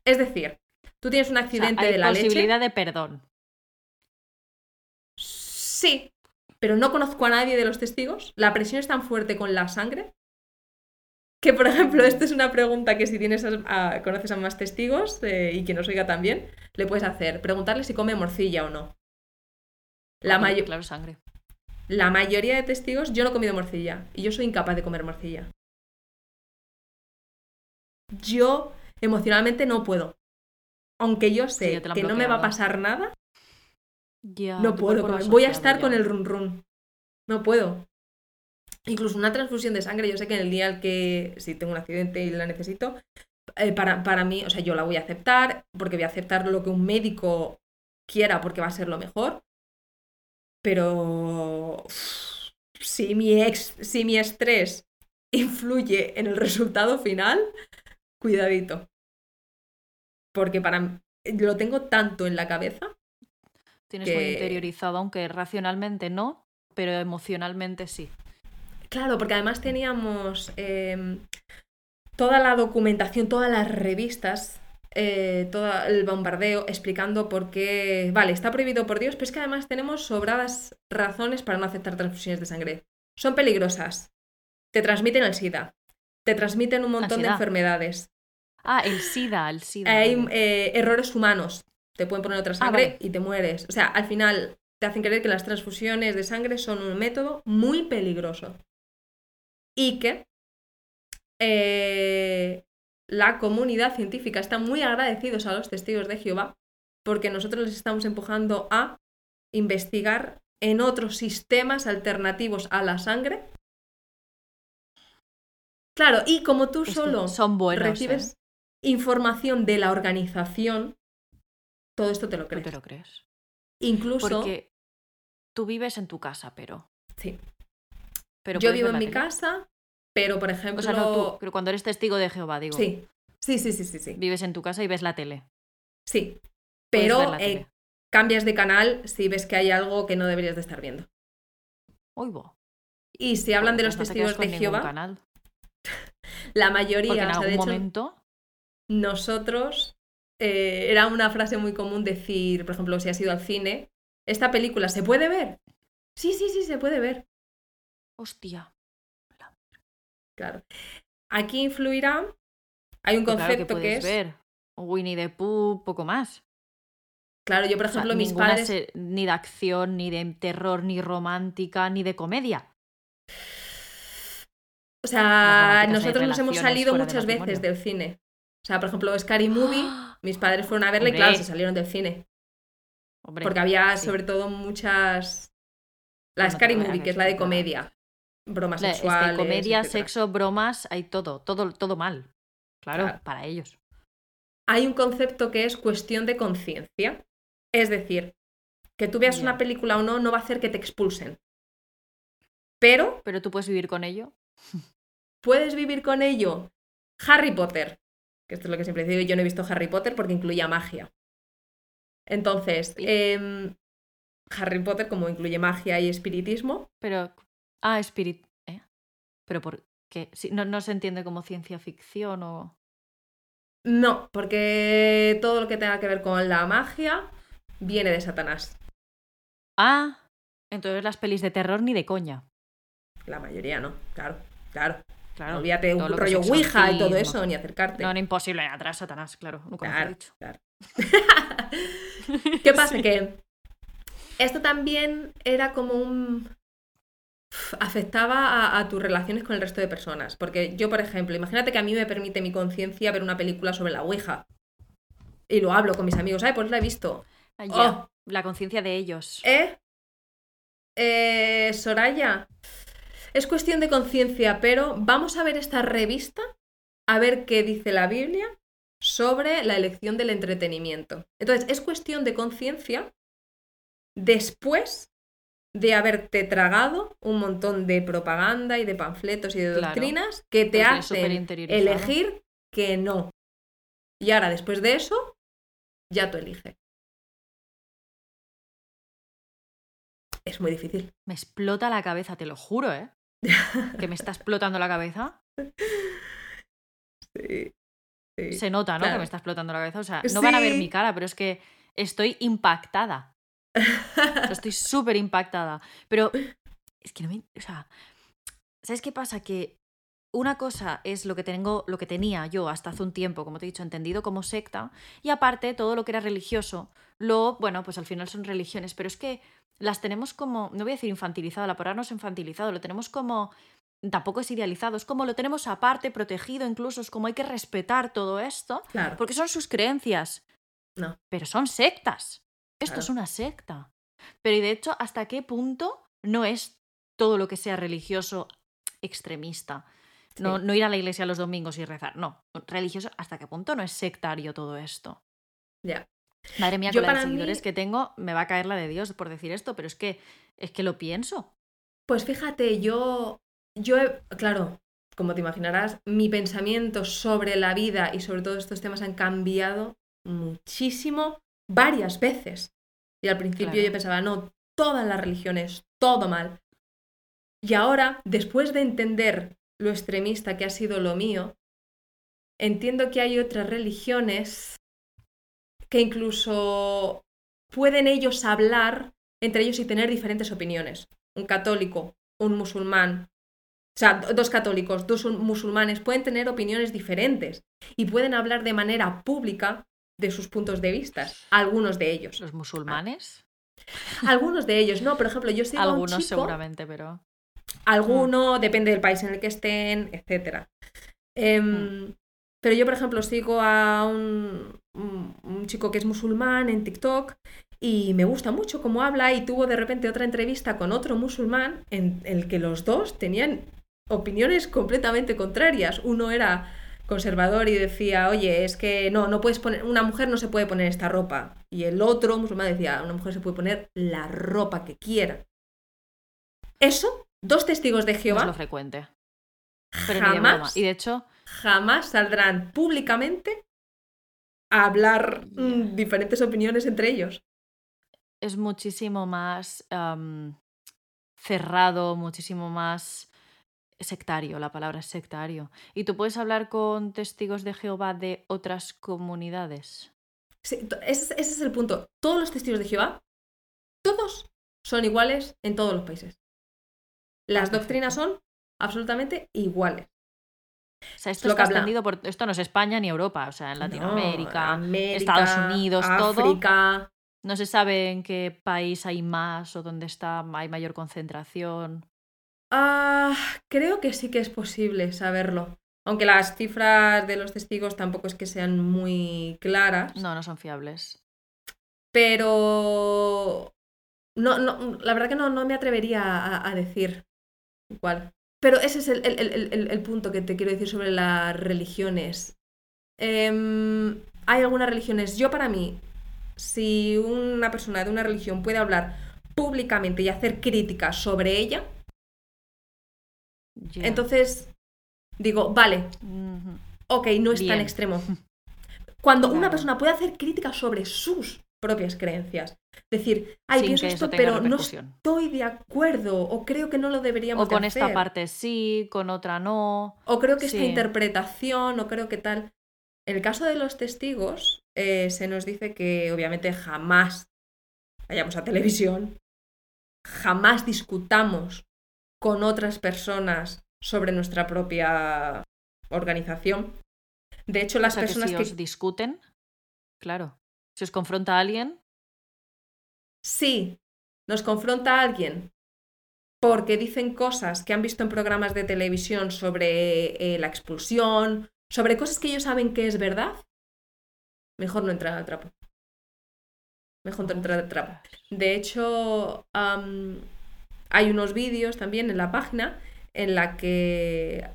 S2: Es decir, tú tienes un
S1: o sea,
S2: accidente de la leche.
S1: posibilidad de perdón.
S2: Sí, pero no conozco a nadie de los testigos. La presión es tan fuerte con la sangre que, por ejemplo, esta es una pregunta que si tienes a- a- conoces a más testigos eh, y que nos oiga también, le puedes hacer. Preguntarle si come morcilla o no. La,
S1: Porque,
S2: mayo-
S1: Claro, sangre.
S2: la mayoría de testigos, yo no he comido morcilla y yo soy incapaz de comer morcilla. Yo emocionalmente no puedo. Aunque yo sé que no me va a pasar nada,
S1: Ya,
S2: no puedo comer. Voy a estar con el run run. No puedo. Incluso una transfusión de sangre, yo sé que en el día al que, si tengo un accidente y la necesito, eh, para, para mí, o sea, yo la voy a aceptar, porque voy a aceptar lo que un médico quiera, porque va a ser lo mejor. Pero si mi, ex, si mi estrés influye en el resultado final, cuidadito. Porque para lo tengo tanto en la cabeza
S1: Tienes muy interiorizado, aunque racionalmente no, pero emocionalmente sí.
S2: Claro, porque además teníamos em, toda la documentación, todas las revistas, eh, todo el bombardeo explicando por qué, vale, está prohibido por Dios, pero es que además tenemos sobradas razones para no aceptar transfusiones de sangre. Son peligrosas, te transmiten el SIDA, te transmiten un montón de enfermedades,
S1: Ah, el SIDA, el SIDA.
S2: hay eh, errores humanos, te pueden poner otra sangre
S1: vale.
S2: y te mueres. O sea, al final te hacen creer que las transfusiones de sangre son un método muy peligroso. Y que eh, la comunidad científica está muy agradecidos a los testigos de Jehová porque nosotros les estamos empujando a investigar en otros sistemas alternativos a la sangre. Claro, y como tú
S1: Es
S2: solo
S1: son buenos.
S2: recibes
S1: ¿eh?
S2: información de la organización, todo esto te lo
S1: No
S2: crees.
S1: te lo crees.
S2: Incluso,
S1: Porque tú vives en tu casa, pero.
S2: sí,
S1: pero
S2: yo vivo en mi casa, pero por ejemplo,
S1: O sea, no tú, pero cuando eres testigo de Jehová, digo.
S2: sí, sí, sí, sí, sí, sí,
S1: Vives en tu casa y ves la tele.
S2: sí. Pero eh,
S1: tele.
S2: cambias de canal si ves que hay algo que no deberías de estar viendo.
S1: Oigo.
S2: Y si hablan de los
S1: no
S2: testigos de Jehová,
S1: canal, <laughs>
S2: la mayoría,
S1: porque en
S2: o sea, de
S1: algún
S2: hecho,
S1: momento.
S2: nosotros, eh, era una frase muy común decir, por ejemplo, si has ido al cine, ¿esta película se puede ver? Sí, sí, sí, se puede ver.
S1: Hostia.
S2: Claro. Aquí influirá, hay un
S1: Pues claro que
S2: concepto que, es,
S1: ver. Winnie the Pooh, poco más.
S2: claro, yo por
S1: O sea,
S2: ejemplo, mis padres...
S1: se- ni de acción, ni de terror, ni romántica, ni de comedia.
S2: O sea, nosotros nos hemos salido
S1: de
S2: muchas veces del cine. O sea, por ejemplo, Scary Movie, mis padres fueron a verle y
S1: ¡Ah!
S2: Claro, se salieron del cine.
S1: Hombre,
S2: Porque había
S1: sí.
S2: sobre todo muchas... La
S1: no
S2: Scary Movie, que es la de comedia. Bromas
S1: La- es que comedia,
S2: etcétera.
S1: sexo, bromas, hay todo, todo, todo mal. Claro,
S2: Claro.
S1: para ellos.
S2: Hay un concepto que es cuestión de conciencia. Es decir, que tú veas una película o no, no va a hacer que te expulsen. Pero
S1: Pero tú puedes vivir con ello.
S2: puedes vivir con ello. Harry Potter, que esto es lo que siempre digo, yo no he visto Harry Potter porque incluía magia. Entonces,
S1: Sí.
S2: em, Harry Potter, como incluye magia y espiritismo,
S1: Pero. Ah, Spirit. ¿eh? Pero por qué? No, no se entiende como ciencia ficción o.
S2: no, porque todo lo que tenga que ver con la magia viene de Satanás.
S1: Ah, entonces las pelis de terror ni de coña.
S2: La mayoría no, claro, claro.
S1: Claro.
S2: No olvídate un
S1: lo
S2: rollo Ouija y todo eso, ni acercarte.
S1: No, no, imposible. Atrás Satanás, claro. Nunca
S2: Claro,
S1: dicho.
S2: claro. <laughs> ¿Qué pasa? <laughs>
S1: Sí.
S2: Que esto también era como un... afectaba a, a tus relaciones con el resto de personas. Porque yo, por ejemplo, imagínate que a mí me permite mi conciencia ver una película sobre la Ouija. Y lo hablo con mis amigos, ay, pues la he visto.
S1: Ya,
S2: Oh.
S1: La conciencia de ellos.
S2: ¿Eh? Eh, Soraya, es cuestión de conciencia, pero vamos a ver esta revista, a ver qué dice la Biblia sobre la elección del entretenimiento. Entonces, es cuestión de conciencia después de haberte tragado un montón de propaganda y de panfletos y de
S1: Claro,
S2: doctrinas que te hacen elegir que no. Y ahora, después de eso, ya tú eliges. Es muy difícil.
S1: Me explota la cabeza, te lo juro, ¿eh? <laughs> Que me está explotando la cabeza.
S2: Sí. sí.
S1: Se nota, ¿no? Que me está explotando la cabeza. O sea, no van a ver mi cara, pero es que estoy impactada. Estoy súper impactada. Pero es que no me. O sea, ¿sabes qué pasa? Que una cosa es lo que tengo, lo que tenía yo hasta hace un tiempo, como te he dicho, entendido como secta, y aparte todo lo que era religioso, lo, bueno, pues al final son religiones, pero es que las tenemos como, no voy a decir infantilizado, la palabra no es infantilizado, lo tenemos como, tampoco es idealizado, es como lo tenemos aparte, protegido, incluso es como hay que respetar todo esto,
S2: Claro.
S1: porque son sus creencias.
S2: No.
S1: Pero son sectas. Esto
S2: Claro.
S1: es una secta. Pero y de hecho, ¿hasta qué punto no es todo lo que sea religioso extremista? No,
S2: Sí.
S1: no ir a la iglesia los domingos y rezar. No. Religioso, ¿hasta qué punto no es sectario todo esto?
S2: Ya.
S1: Madre mía,
S2: Yo
S1: con
S2: mí-
S1: seguidores que tengo, me va a caer la de Dios por decir esto, pero es que, es que lo pienso.
S2: Pues fíjate, yo, yo, he- claro, como te imaginarás, mi pensamiento sobre la vida y sobre todos estos temas han cambiado muchísimo varias veces. Y al principio
S1: Claro.
S2: yo pensaba, no, todas las religiones, todo mal. Y ahora, después de entender lo extremista que ha sido lo mío, entiendo que hay otras religiones que incluso pueden ellos hablar entre ellos y tener diferentes opiniones. Un católico, un musulmán, o sea, do- dos católicos, dos musulmanes pueden tener opiniones diferentes y pueden hablar de manera pública de sus puntos de vista, algunos de ellos.
S1: Los musulmanes,
S2: Algunos de ellos, no, por ejemplo, yo sigo a un
S1: algunos
S2: chico,
S1: seguramente, pero.
S2: alguno, depende del país en el que estén, etc. Em, Pero yo, por ejemplo, sigo a un, un- un chico que es musulmán en TikTok y me gusta mucho cómo habla y tuvo de repente otra entrevista con otro musulmán en el que los dos tenían opiniones completamente contrarias. Uno era conservador y decía, oye, es que no, no puedes poner, una mujer no se puede poner esta ropa. Y el otro musulmán decía, una mujer se puede poner la ropa que quiera. Eso, dos testigos de
S1: No es
S2: Jehová
S1: lo frecuente. Pero
S2: jamás,
S1: Y de hecho,
S2: jamás saldrán públicamente a hablar mm, diferentes opiniones entre ellos.
S1: es muchísimo más am, cerrado, muchísimo más sectario, la palabra es sectario. ¿Y tú puedes hablar con testigos de Jehová de otras comunidades?
S2: Sí, ese, ese es el punto. Todos los testigos de Jehová, todos son iguales en todos los países. Las
S1: perfecto.
S2: doctrinas son absolutamente iguales.
S1: O sea, esto
S2: Lo
S1: está extendido por... Esto no es España ni Europa, o sea, en
S2: No,
S1: Latinoamérica,
S2: América,
S1: Estados Unidos, todo.
S2: África.
S1: no se sabe en qué país hay más o dónde está, hay mayor concentración.
S2: Ah, creo que sí que es posible saberlo. Aunque las cifras de los testigos tampoco es que sean muy claras.
S1: No, no son fiables.
S2: pero No, no, la verdad que no, no me atrevería a, a decir cuál. Pero ese es el, el- el- el- el punto que te quiero decir sobre las religiones. Em, hay algunas religiones, yo para mí, si una persona de una religión puede hablar públicamente y hacer críticas sobre ella, Entonces digo, vale, ok, no es tan extremo. Cuando una persona puede hacer críticas sobre sus propias creencias, decir, ay,
S1: Sin
S2: pienso esto, pero no estoy de acuerdo, o creo que no lo deberíamos
S1: O con
S2: de
S1: esta
S2: hacer,
S1: parte sí, con otra no.
S2: o creo que esta interpretación, o creo que tal. En el caso de los testigos, eh, se nos dice que obviamente jamás vayamos a televisión, jamás discutamos con otras personas sobre nuestra propia organización. De hecho, las
S1: o sea, que
S2: personas
S1: si
S2: que
S1: os discuten, claro. Si os confronta alguien,
S2: Sí, nos confronta alguien porque dicen cosas que han visto en programas de televisión sobre eh, la expulsión, sobre cosas que ellos saben que es verdad, mejor no entrar al trapo. Mejor no entrar al trapo. De hecho, hay unos vídeos también en la página en la que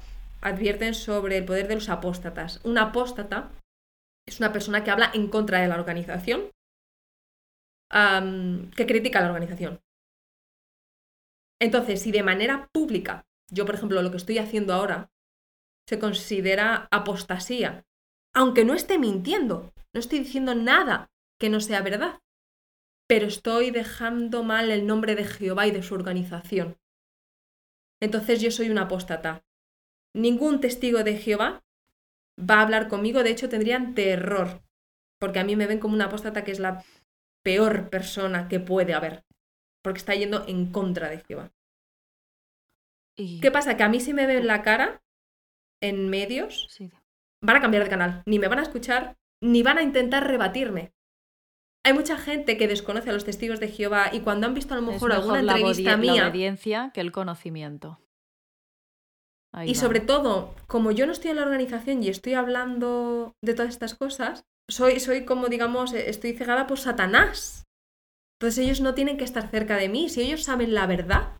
S2: advierten sobre el poder de los apóstatas. Un apóstata es una persona que habla en contra de la organización, que critica a la organización. Entonces, si de manera pública, yo por ejemplo lo que estoy haciendo ahora, se considera apostasía, aunque no esté mintiendo, no estoy diciendo nada que no sea verdad, pero estoy dejando mal el nombre de Jehová y de su organización. Entonces yo soy un apóstata. Ningún testigo de Jehová va a hablar conmigo, de hecho tendrían terror, porque a mí me ven como una apóstata que es la peor persona que puede haber, porque está yendo en contra de Jehová.
S1: y...
S2: ¿Qué pasa? Que a mí si me ven la cara en medios,
S1: Sí.
S2: van a cambiar de canal, ni me van a escuchar, ni van a intentar rebatirme. Hay mucha gente que desconoce a los testigos de Jehová y cuando han visto a lo
S1: Es
S2: mejor alguna
S1: la
S2: entrevista
S1: obedi- la
S2: mía
S1: obediencia que el conocimiento. Ahí
S2: y
S1: va.
S2: sobre todo, como yo no estoy en la organización y estoy hablando de todas estas cosas, soy, soy como digamos, eh, estoy cegada por Satanás. Entonces ellos no tienen que estar cerca de mí. Si ellos saben la verdad,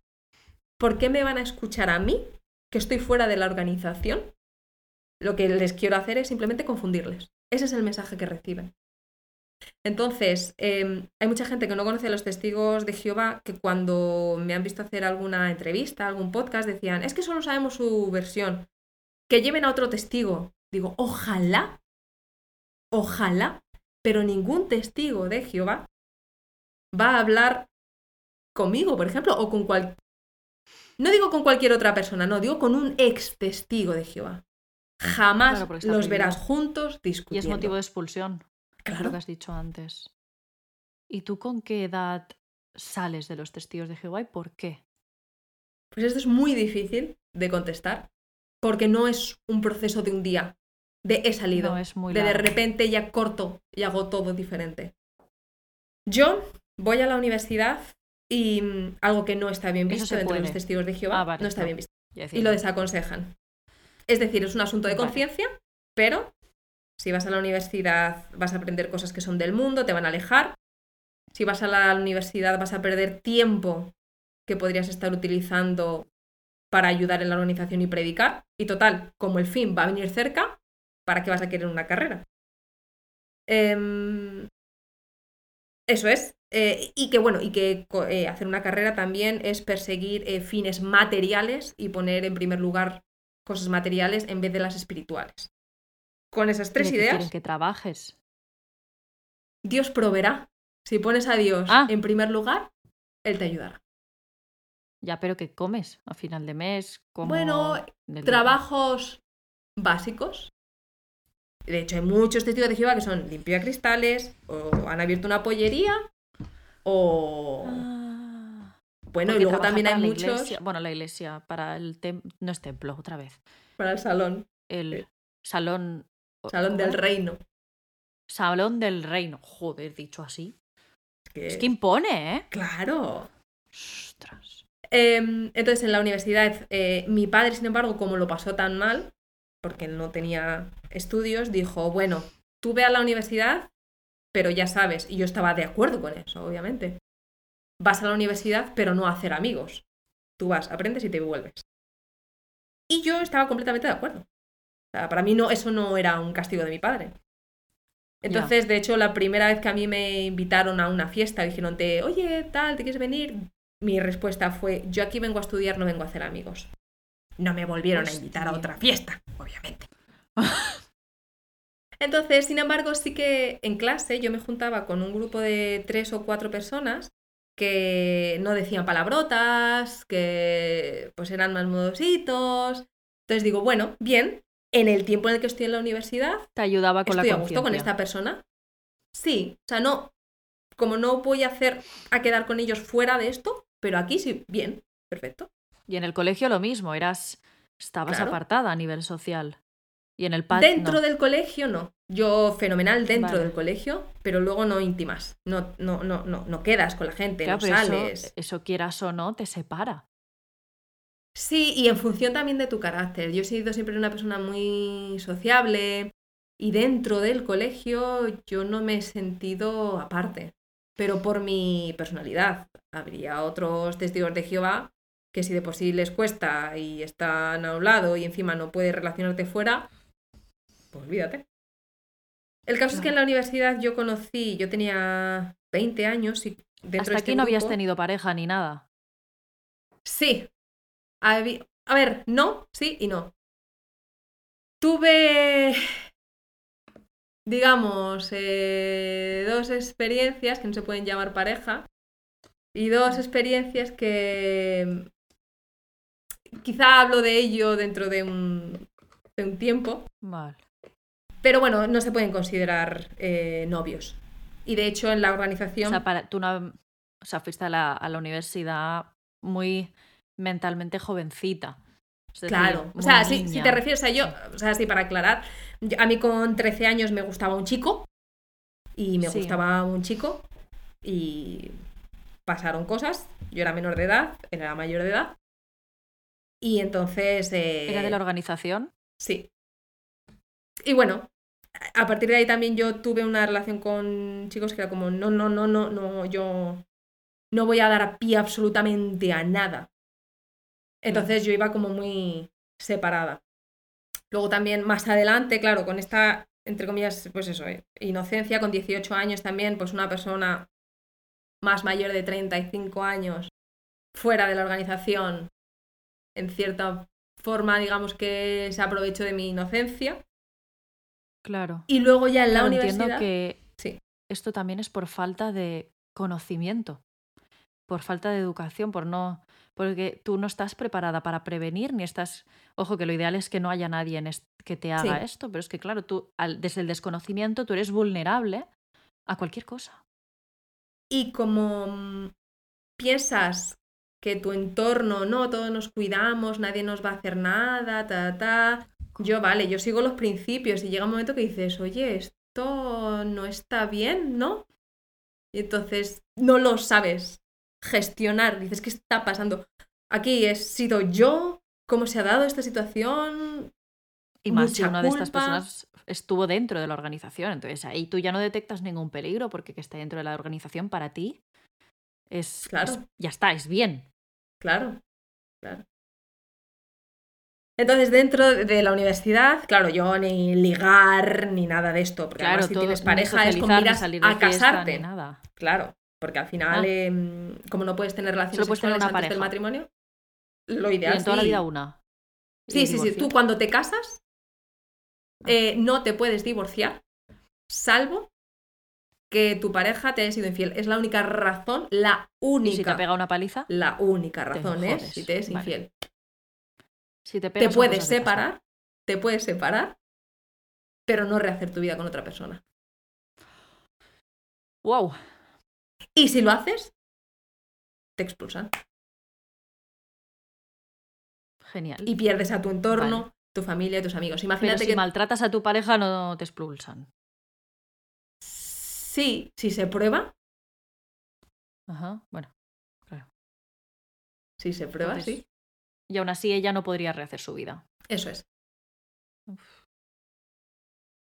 S2: ¿por qué me van a escuchar a mí, que estoy fuera de la organización? Lo que les quiero hacer es simplemente confundirles. Ese es el mensaje que reciben. Entonces, eh, hay mucha gente que no conoce a los testigos de Jehová que cuando me han visto hacer alguna entrevista, algún podcast, decían, es que solo sabemos su versión, que lleven a otro testigo. Digo, ojalá, ojalá, pero ningún testigo de Jehová va a hablar conmigo, por ejemplo, o con cual... No digo con cualquier otra persona, no, digo con un ex testigo de Jehová. Jamás
S1: Claro, porque está
S2: los
S1: prohibido.
S2: verás juntos
S1: Y
S2: discutiendo.
S1: es motivo de expulsión,
S2: Claro.
S1: lo que has dicho antes. ¿Y tú con qué edad sales de los testigos de Jehová y por qué?
S2: Pues esto es muy difícil de contestar, porque no es un proceso de un día, de he salido,
S1: No, es muy
S2: de de repente ya corto y hago todo diferente. Yo voy a la universidad y mm, algo que no está bien visto entre los testigos de Jehová
S1: Ah, vale,
S2: no está
S1: no.
S2: bien visto y lo desaconsejan. Es decir, es un asunto de
S1: Vale.
S2: conciencia, pero si vas a la universidad vas a aprender cosas que son del mundo, te van a alejar. Si vas a la universidad vas a perder tiempo que podrías estar utilizando para ayudar en la organización y predicar. Y total, como el fin va a venir cerca, ¿para qué vas a querer una carrera? Em, eso es. Eh, y que bueno, y que eh, hacer una carrera también es perseguir eh, fines materiales y poner en primer lugar cosas materiales en vez de las espirituales. Con esas
S1: ¿Y
S2: tres
S1: quieren
S2: ideas,
S1: que trabajes.
S2: Dios proveerá. Si pones a Dios
S1: Ah.
S2: en primer lugar, Él te ayudará.
S1: Ya, pero ¿qué comes a final de mes? Como
S2: Bueno, Trabajos básicos. De hecho, hay muchos testigos de Jehová que son limpia cristales, o han abierto una pollería, o...
S1: Ah,
S2: Bueno, y luego también hay muchos
S1: iglesia- Bueno, la iglesia, para el templo. No es templo, otra vez.
S2: para el salón,
S1: El
S2: Eh,
S1: salón.
S2: Salón
S1: ¿cómo
S2: del reino.
S1: Salón del reino. Joder, dicho así. Es que impone, ¿eh?
S2: Claro.
S1: Ostras.
S2: Em, entonces, en la universidad, eh, mi padre, sin embargo, como lo pasó tan mal, porque no tenía estudios, dijo, bueno, tú ve a la universidad, pero ya sabes, y yo estaba de acuerdo con eso, obviamente. vas a la universidad, pero no a hacer amigos. Tú vas, aprendes y te vuelves. Y yo estaba completamente de acuerdo. Sea, para mí no, eso no era un castigo de mi padre. Entonces, de hecho, la primera vez que a mí me invitaron a una fiesta, dijeron, oye, tal, ¿te quieres venir? Mi respuesta fue, yo aquí vengo a estudiar, no vengo a hacer amigos. No me volvieron a invitar a otra fiesta, obviamente. <laughs> Entonces, sin embargo, sí que en clase yo me juntaba con un grupo de tres o cuatro personas que no decían palabrotas, que pues eran más modositos. Entonces digo, bueno, bien, en el tiempo en el que estoy en la universidad,
S1: te ayudaba con
S2: estoy
S1: la
S2: a gusto con esta persona. Sí, o sea, no, como no voy a hacer a quedar con ellos fuera de esto, pero aquí sí, bien, perfecto.
S1: Y en el colegio lo mismo, eras, estabas apartada a nivel social. Y en el patio.
S2: Dentro del colegio no. Yo fenomenal dentro del colegio, pero luego no íntimas. No, no, no, no, no quedas con la gente, no sales.
S1: Eso, eso, quieras o no, te separa.
S2: Sí, y en función también de tu carácter. Yo he sido siempre una persona muy sociable y dentro del colegio yo no me he sentido aparte, pero por mi personalidad. Habría otros testigos de Jehová que si de por sí les cuesta y están a un lado y encima no puedes relacionarte fuera, pues olvídate. El caso es que en la universidad yo conocí, yo tenía 20 años y
S1: dentro Hasta de este aquí no habías tenido pareja ni nada.
S2: Sí, a ver, no, sí y no. Tuve, digamos, eh, dos experiencias que no se pueden llamar pareja y dos experiencias que quizá hablo de ello dentro de un, de un tiempo.
S1: Vale.
S2: Pero bueno, no se pueden considerar eh, novios. Y de hecho en la organización...
S1: O sea, para, tú no, o sea fuiste a la, a la universidad muy mentalmente jovencita.
S2: claro, o sea, si, te refieres a yo, o sea, sí, para aclarar, a mí con 13 años me gustaba un chico y me gustaba un chico y pasaron cosas, yo era menor de edad, él era mayor de edad y entonces...
S1: ¿Era de la eh, organización?
S2: Sí. Y bueno, a partir de ahí también yo tuve una relación con chicos que era como, no, no, no, no, no, yo no voy a dar a pie absolutamente a nada. Entonces yo iba como muy separada. Luego también más adelante, claro, con esta, entre comillas, pues eso, eh, inocencia, con 18 años también, pues una persona más mayor de 35 años fuera de la organización, en cierta forma, digamos que se aprovechó de mi inocencia.
S1: Claro.
S2: Y luego ya en la universidad.
S1: Entiendo que sí. esto también es por falta de conocimiento, por falta de educación, por no porque tú no estás preparada para prevenir, ni estás, ojo, que lo ideal es que no haya nadie en que te haga esto, pero es que claro, tú desde el desconocimiento tú eres vulnerable a cualquier cosa.
S2: Y como mm, piensas que tu entorno, no, todos nos cuidamos, nadie nos va a hacer nada, ta, ta, yo vale, yo sigo los principios y llega un momento que dices, oye, esto no está bien, ¿no? Y entonces no lo sabes gestionar. Dices, ¿qué está pasando? Aquí he sido yo, cómo se ha dado esta situación.
S1: Y más si una de estas personas estuvo dentro de la organización. Entonces ahí tú ya no detectas ningún peligro porque que esté dentro de la organización para ti es,
S2: claro.
S1: ya está, es bien.
S2: Claro, claro. Entonces, dentro de la universidad, claro, yo ni ligar ni nada de esto, porque claro, si tienes pareja es como miras a casarte.
S1: Nada.
S2: Claro. Porque al final, ah. em, como no puedes tener relaciones sexuales antes pareja. del matrimonio, lo ideal
S1: en toda la vida una.
S2: Sí, sí, sí. Tú cuando te casas, ah. eh, no te puedes divorciar, salvo que tu pareja te haya sido infiel. Es la única razón, la única. ¿Y
S1: si te pega una paliza?
S2: La única razón es si te es infiel.
S1: Si te,
S2: te puedes separar, te puedes separar, pero no rehacer tu vida con otra persona.
S1: Wow.
S2: Y si lo haces, te expulsan.
S1: Genial.
S2: Y pierdes a tu entorno, tu familia tus amigos. Imagínate
S1: si
S2: que
S1: maltratas a tu pareja no te expulsan.
S2: Sí, si se prueba.
S1: Ajá, bueno, claro.
S2: Si se prueba, sí.
S1: Y aún así ella no podría rehacer su vida.
S2: Eso es.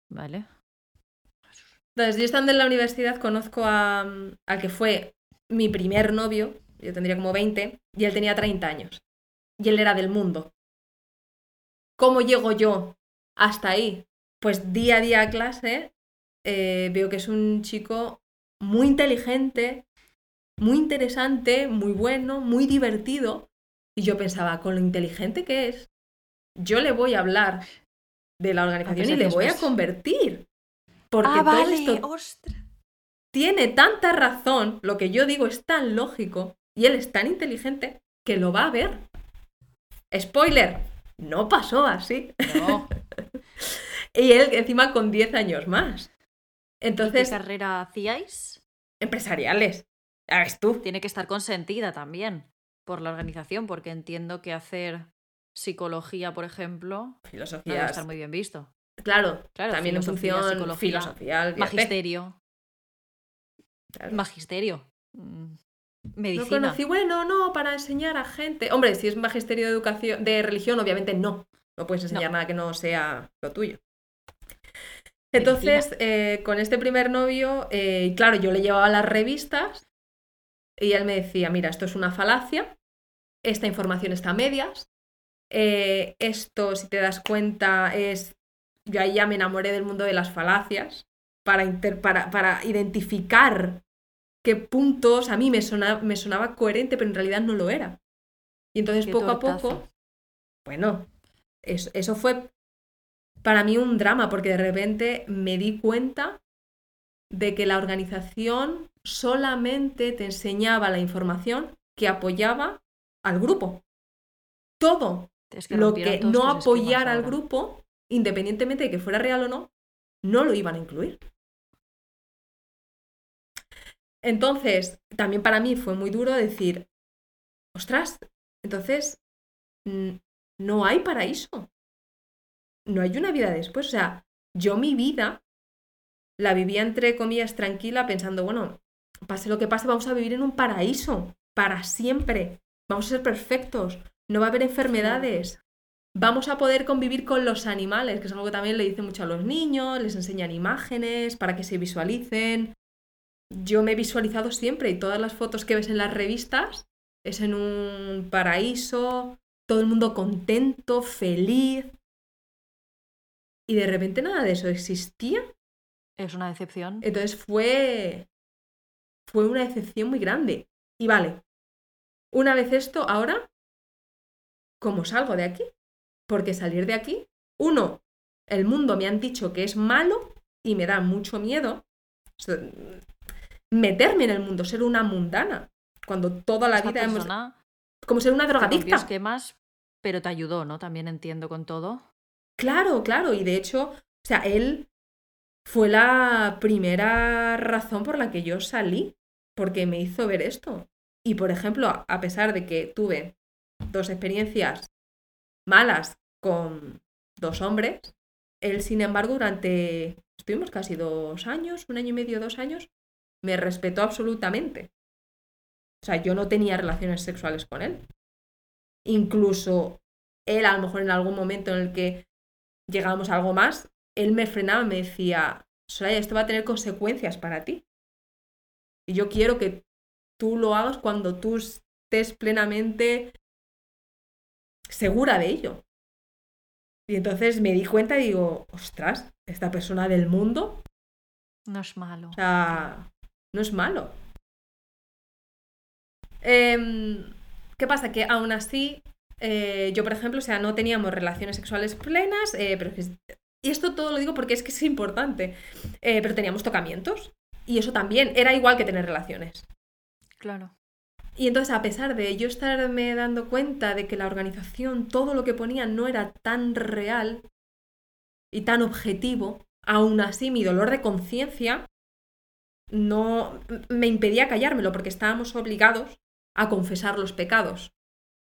S1: Vale.
S2: Entonces, yo estando en la universidad conozco a, al que fue mi primer novio, yo tendría como 20, y él tenía 30 años. Y él era del mundo. ¿Cómo llego yo hasta ahí? Pues día a día a clase eh, veo que es un chico muy inteligente, muy interesante, muy bueno, muy divertido. Y yo pensaba, con lo inteligente que es, yo le voy a hablar de la organización y le voy a convertir. Porque
S1: ah,
S2: todo
S1: vale,
S2: esto
S1: ostras.
S2: tiene tanta razón, lo que yo digo es tan lógico y él es tan inteligente que lo va a ver. Spoiler, no pasó así.
S1: No. <laughs>
S2: y él encima con 10 años más.
S1: ¿Qué
S2: Entonces,
S1: carrera hacíais?
S2: empresariales. Ves tú.
S1: Tiene que estar consentida también por la organización, porque entiendo que hacer psicología, por ejemplo, no debe
S2: Filosofía.
S1: estar muy bien visto.
S2: Claro,
S1: Claro,
S2: también en función
S1: psicología,
S2: filosofía.
S1: Magisterio.
S2: Claro.
S1: Magisterio. mm, Medicina.
S2: conocí, bueno, no, para enseñar a gente. Hombre, si es magisterio de educación, de religión, obviamente no. No puedes enseñar
S1: No.
S2: nada que no sea lo tuyo. Entonces, eh, con este primer novio, eh, claro, yo le llevaba las revistas y él me decía, mira, esto es una falacia, esta información está a medias, eh, esto, si te das cuenta, es... Yo ahí ya me enamoré del mundo de las falacias para, inter- para, para identificar qué puntos a mí me, sona- me sonaba coherente, pero en realidad no lo era. Y entonces
S1: Qué
S2: poco a poco, bueno, eso, eso fue para mí un drama, porque de repente me di cuenta de que la organización solamente te enseñaba la información que apoyaba al grupo. Todo
S1: Es que
S2: lo que no apoyara al grupo, independientemente de que fuera real o no, no lo iban a incluir. Entonces, también para mí fue muy duro decir, ostras, entonces no hay paraíso. No hay una vida después. O sea, yo mi vida la vivía entre comillas tranquila pensando, bueno, pase lo que pase, vamos a vivir en un paraíso para siempre. Vamos a ser perfectos. No va a haber enfermedades. Vamos a poder convivir con los animales, que es algo que también le dice mucho a los niños, les enseñan imágenes para que se visualicen. Yo me he visualizado siempre y todas las fotos que ves en las revistas es en un paraíso, todo el mundo contento, feliz. Y de repente nada de eso existía.
S1: Es una decepción.
S2: Entonces fue, fue una decepción muy grande. Y vale, una vez esto, ahora, ¿cómo salgo de aquí? Porque salir de aquí, uno, el mundo me han dicho que es malo y me da mucho miedo meterme en el mundo, ser una mundana, cuando toda la
S1: Esta
S2: vida hemos... Como ser una drogadicta.
S1: esquemas, pero te ayudó, ¿no? También entiendo con todo.
S2: Claro, claro, y de hecho, o sea, él fue la primera razón por la que yo salí, porque me hizo ver esto. Y por ejemplo, a pesar de que tuve dos experiencias malas con dos hombres, él, sin embargo, durante, estuvimos casi dos años, un año y medio, dos años, me respetó absolutamente. O sea, yo no tenía relaciones sexuales con él. Incluso él, a lo mejor en algún momento en el que llegábamos a algo más, él me frenaba me decía, Soraya, esto va a tener consecuencias para ti. Y yo quiero que tú lo hagas cuando tú estés plenamente segura de ello. Y entonces me di cuenta y digo, ostras, esta persona del mundo,
S1: No es malo.
S2: o sea, no es malo. Em, ¿Qué pasa? Que aún así, eh, yo, por ejemplo, o sea, no teníamos relaciones sexuales plenas, eh, pero es y esto todo lo digo porque es que es importante, eh, pero teníamos tocamientos. Y eso también era igual que tener relaciones.
S1: Claro.
S2: Y entonces, a pesar de yo estarme dando cuenta de que la organización, todo lo que ponía no era tan real y tan objetivo, aún así mi dolor de conciencia no me impedía callármelo porque estábamos obligados a confesar los pecados.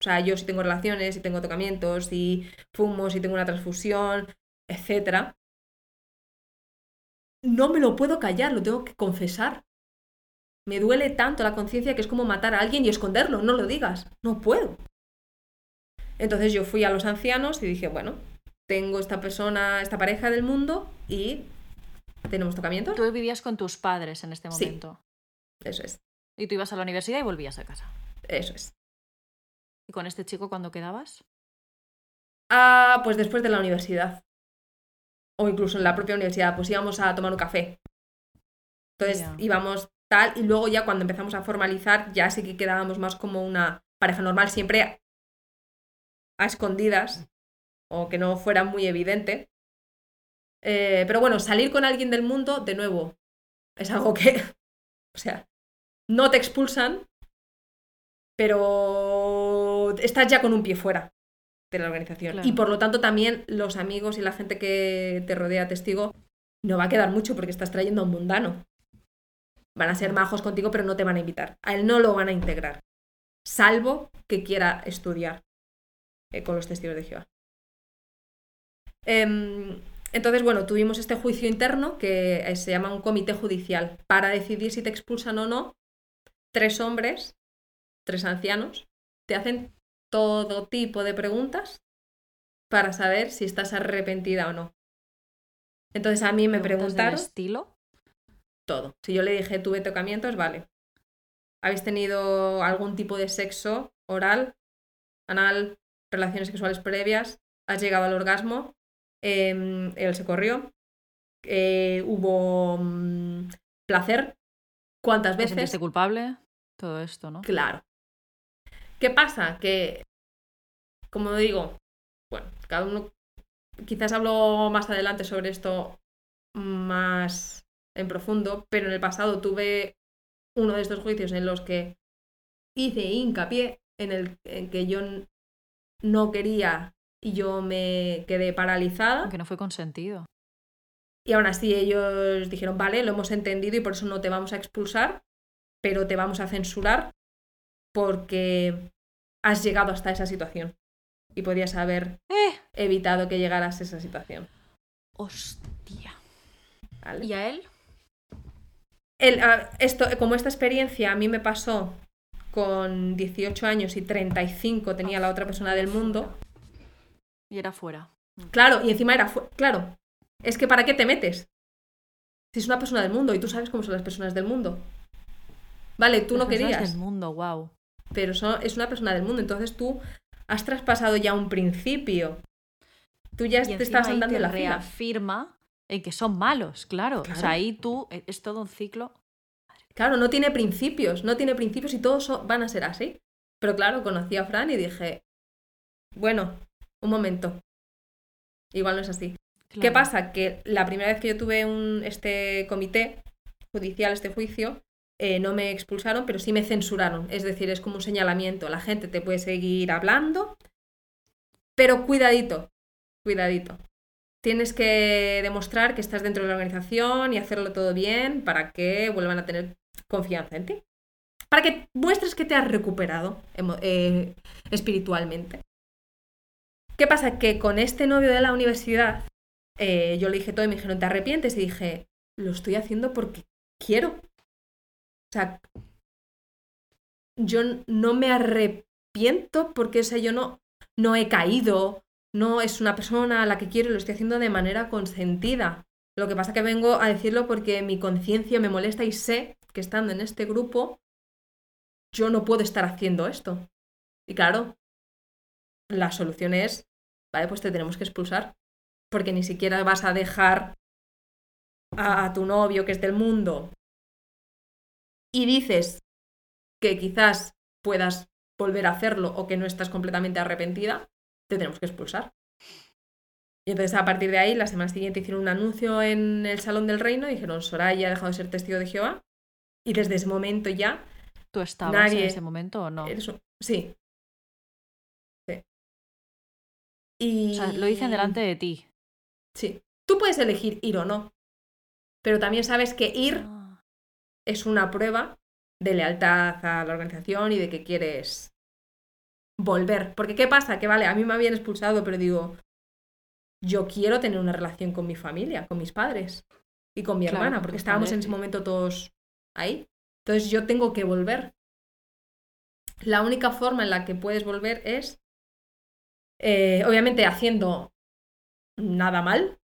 S2: O sea, yo si tengo relaciones, si tengo tocamientos, si fumo, si tengo una transfusión, etc. No me lo puedo callar, lo tengo que confesar. Me duele tanto la conciencia que es como matar a alguien y esconderlo, no lo digas, no puedo. Entonces yo fui a los ancianos y dije, bueno, tengo esta persona, esta pareja del mundo y tenemos tocamientos.
S1: Tú vivías con tus padres en este
S2: Sí.
S1: momento.
S2: Eso es.
S1: Y tú ibas a la universidad y volvías a casa.
S2: Eso es.
S1: ¿Y con este chico cuándo quedabas?
S2: Ah, pues después de la universidad. O incluso en la propia universidad, pues íbamos a tomar un café. Entonces íbamos tal, y luego ya cuando empezamos a formalizar, ya sí que quedábamos más como una pareja normal, siempre a escondidas, o que no fuera muy evidente. Eh, pero bueno, salir con alguien del mundo, de nuevo, es algo que, <laughs> o sea, no te expulsan, pero estás ya con un pie fuera de la organización.
S1: Claro.
S2: Y por lo tanto también los amigos y la gente que te rodea testigo no va a quedar mucho porque estás trayendo a un mundano. Van a ser majos contigo, pero no te van a invitar. A él no lo van a integrar. Salvo que quiera estudiar eh, con los testigos de Jehová. Em, entonces, bueno, tuvimos este juicio interno que eh, se llama un comité judicial para decidir si te expulsan o no. Tres hombres, tres ancianos, te hacen todo tipo de preguntas para saber si estás arrepentida o no. Entonces a mí me
S1: ¿Preguntas del
S2: preguntaron
S1: estilo?
S2: Todo. Si yo le dije tuve tocamientos, vale. ¿Habéis tenido algún tipo de sexo oral, anal, relaciones sexuales previas? ¿Has llegado al orgasmo? Em, él se corrió. Eh, ¿Hubo mm, placer? ¿Cuántas
S1: ¿Te
S2: veces?
S1: sentiste culpable? Todo esto, ¿no?
S2: Claro. ¿Qué pasa? Que, como digo, bueno, cada uno, quizás hablo más adelante sobre esto más en profundo, pero en el pasado tuve uno de estos juicios en los que hice hincapié en el en que yo no quería y yo me quedé paralizada
S1: Aunque no fue consentido.
S2: y aún así ellos dijeron, vale, lo hemos entendido y por eso no te vamos a expulsar, pero te vamos a censurar porque has llegado hasta esa situación y podías haber
S1: ¡Eh!
S2: evitado que llegaras a esa situación.
S1: ¡Hostia!
S2: ¿vale?
S1: ¿Y a él?
S2: El, ah, esto, como esta experiencia a mí me pasó con 18 años y 35 tenía la otra persona del mundo,
S1: Y era fuera.
S2: claro, y encima era, fu- claro, es que ¿para qué te metes? Si es una persona del mundo y tú sabes cómo son las personas del mundo. Vale, tú
S1: Las
S2: no querías.
S1: del mundo, wow.
S2: pero son- es una persona del mundo, entonces tú has traspasado ya un principio. Tú ya
S1: Y
S2: te estás
S1: ahí
S2: andando
S1: te
S2: en la
S1: reafirma en que son malos, claro. O sea, ahí tú e- es todo un ciclo.
S2: Claro, no tiene principios, no tiene principios y todos son- van a ser así. Pero claro, conocí a Fran y dije, bueno, un momento. Igual no es así. ¿Qué pasa? Que la primera vez que yo tuve un, este comité judicial, este juicio, eh, no me expulsaron, pero sí me censuraron. Es decir, es como un señalamiento. La gente te puede seguir hablando, pero cuidadito, cuidadito. Tienes que demostrar que estás dentro de la organización y hacerlo todo bien para que vuelvan a tener confianza en ti. Para que muestres que te has recuperado eh, espiritualmente. ¿Qué pasa? Que con este novio de la universidad, eh, yo le dije todo y me dijeron, ¿te arrepientes? Y dije, lo estoy haciendo porque quiero. O sea, yo no me arrepiento porque, o sea, yo no, no he caído, no es una persona a la que quiero lo estoy haciendo de manera consentida. Lo que pasa que vengo a decirlo porque mi conciencia me molesta y sé que estando en este grupo yo no puedo estar haciendo esto. Y claro, la solución es, vale, pues te tenemos que expulsar, porque ni siquiera vas a dejar a, a tu novio que es del mundo y dices que quizás puedas volver a hacerlo o que no estás completamente arrepentida, te tenemos que expulsar. Y entonces a partir de ahí, la semana siguiente hicieron un anuncio en el Salón del Reino, dijeron, Soraya ha dejado de ser testigo de Jehová, y desde ese momento ya
S1: ¿Tú estabas
S2: Nadie-
S1: en ese momento o no?
S2: un- Sí. Sí. Y...
S1: O sea, lo dicen delante de ti.
S2: Sí. Tú puedes elegir ir o no, pero también sabes que ir
S1: Ah,
S2: es una prueba de lealtad a la organización y de que quieres volver. Porque ¿qué pasa? Que vale, a mí me habían expulsado, pero digo, yo quiero tener una relación con mi familia, con mis padres y con mi
S1: Claro,
S2: hermana, porque estábamos en ese momento todos ahí. Entonces yo tengo que volver. La única forma en la que puedes volver es, eh, obviamente, haciendo nada mal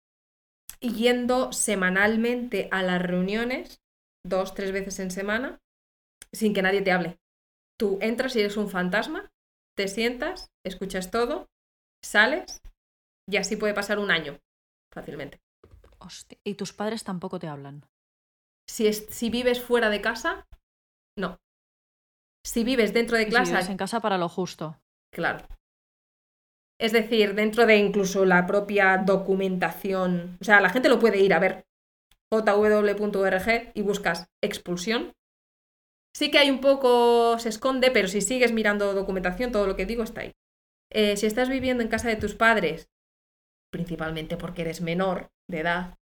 S2: y yendo semanalmente a las reuniones, dos, tres veces en semana, sin que nadie te hable. Tú entras y eres un fantasma, te sientas, escuchas todo, sales y así puede pasar un año fácilmente.
S1: Hostia. Y tus padres tampoco te hablan.
S2: Si, es, si vives fuera de casa, no. Si vives dentro de
S1: Si
S2: casa,
S1: vives en casa para lo justo.
S2: claro. Es decir, dentro de incluso la propia documentación, o sea, la gente lo puede ir a ver jw.org y buscas expulsión. Sí que hay un poco, se esconde, pero si sigues mirando documentación, todo lo que digo está ahí. Eh, si estás viviendo en casa de tus padres, principalmente porque eres menor de edad,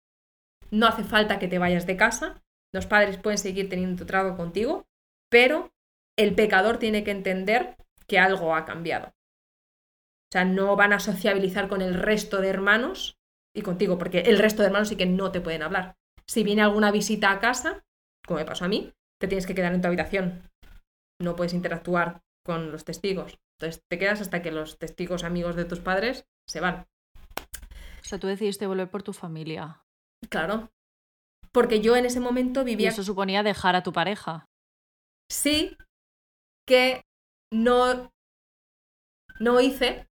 S2: no hace falta que te vayas de casa. Los padres pueden seguir teniendo trato contigo, pero el pecador tiene que entender que algo ha cambiado. O sea, no van a sociabilizar con el resto de hermanos y contigo, porque el resto de hermanos sí que no te pueden hablar. Si viene alguna visita a casa, como me pasó a mí, te tienes que quedar en tu habitación. No puedes interactuar con los testigos. Entonces te quedas hasta que los testigos amigos de tus padres se van.
S1: O sea, tú decidiste volver por tu familia.
S2: Claro. Porque yo en ese momento
S1: Y
S2: vivía
S1: eso suponía dejar a tu pareja.
S2: sí que no, no hice,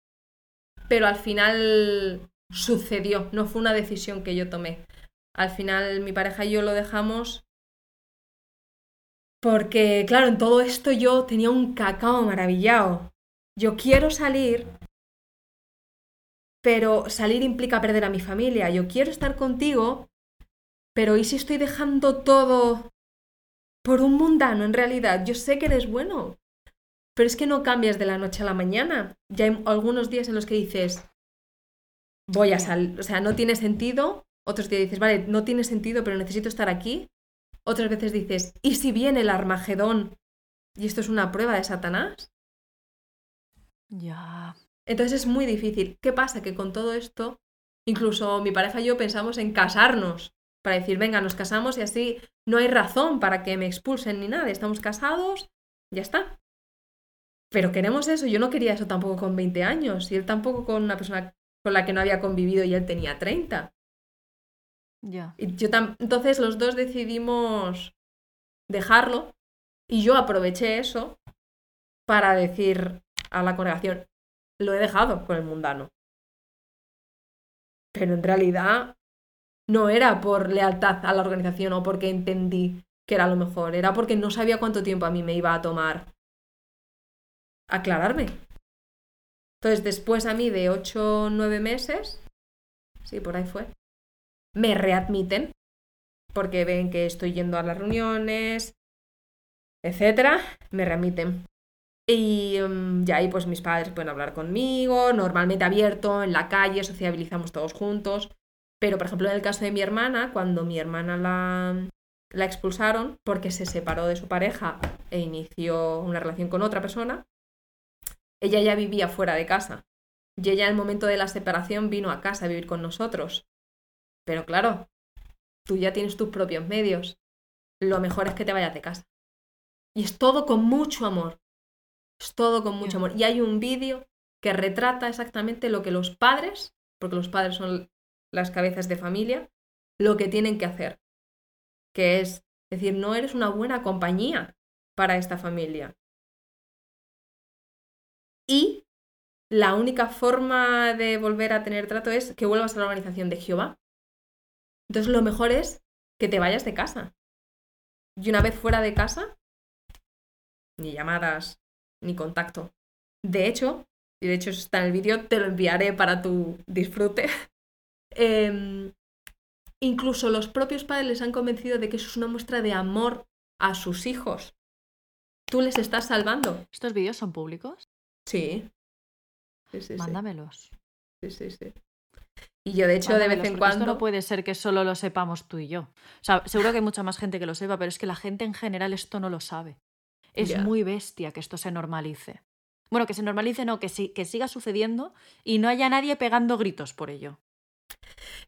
S2: pero al final sucedió, no fue una decisión que yo tomé. Al final mi pareja y yo lo dejamos porque, claro, en todo esto yo tenía un cacao maravillado. Yo quiero salir, pero salir implica perder a mi familia. Yo quiero estar contigo, pero ¿y si estoy dejando todo por un mundano en realidad? Yo sé que eres bueno, pero es que no cambias de la noche a la mañana. Ya hay algunos días en los que dices, voy a salir, o sea, no tiene sentido. Otros días dices, vale, no tiene sentido, pero necesito estar aquí. Otras veces dices, ¿y si viene el Armagedón y esto es una prueba de Satanás?
S1: Ya.
S2: Entonces es muy difícil. ¿Qué pasa? Que con todo esto, incluso mi pareja y yo pensamos en casarnos para decir, venga, nos casamos y así no hay razón para que me expulsen ni nada. Estamos casados, ya está. Pero queremos eso. Yo no quería eso tampoco con 20 años y él tampoco con una persona con la que no había convivido y él tenía 30. Y yo Entonces los dos decidimos dejarlo y yo aproveché eso para decir a la congregación, lo he dejado con el mundano. Pero en realidad no era por lealtad a la organización o porque entendí que era lo mejor, era porque no sabía cuánto tiempo a mí me iba a tomar aclararme. Entonces después a mí de 8 o 9 meses, sí, por ahí fue, me readmiten porque ven que estoy yendo a las reuniones, etcétera, me readmiten. Y mm, ya ahí pues mis padres pueden hablar conmigo, normalmente abierto, en la calle, sociabilizamos todos juntos. Pero por ejemplo en el caso de mi hermana, cuando mi hermana la, la expulsaron porque se separó de su pareja e inició una relación con otra persona, ella ya vivía fuera de casa. Y ella en el momento de la separación vino a casa a vivir con nosotros. Pero claro, tú ya tienes tus propios medios. Lo mejor es que te vayas de casa. Y es todo con mucho amor. Es todo con mucho amor. Y hay un vídeo que retrata exactamente lo que los padres, porque los padres son las cabezas de familia, lo que tienen que hacer. Que es decir, no eres una buena compañía para esta familia. Y la única forma de volver a tener trato es que vuelvas a la organización de Jehová. Entonces lo mejor es que te vayas de casa. Y una vez fuera de casa, ni llamadas, ni contacto. De hecho, y de hecho está en el vídeo, te lo enviaré para tu disfrute. <laughs> em, incluso los propios padres les han convencido de que eso es una muestra de amor a sus hijos. Tú les estás salvando.
S1: ¿Estos vídeos son públicos?
S2: Sí, sí, sí.
S1: Mándamelos.
S2: Sí, sí, sí. Y yo, de hecho, de vez en cuando.
S1: Esto no puede ser que solo lo sepamos tú y yo. O sea, seguro que hay mucha más gente que lo sepa, pero es que la gente en general esto no lo sabe. Es muy bestia que esto se normalice. Bueno, que se normalice, no, que, sí, que siga sucediendo y no haya nadie pegando gritos por ello.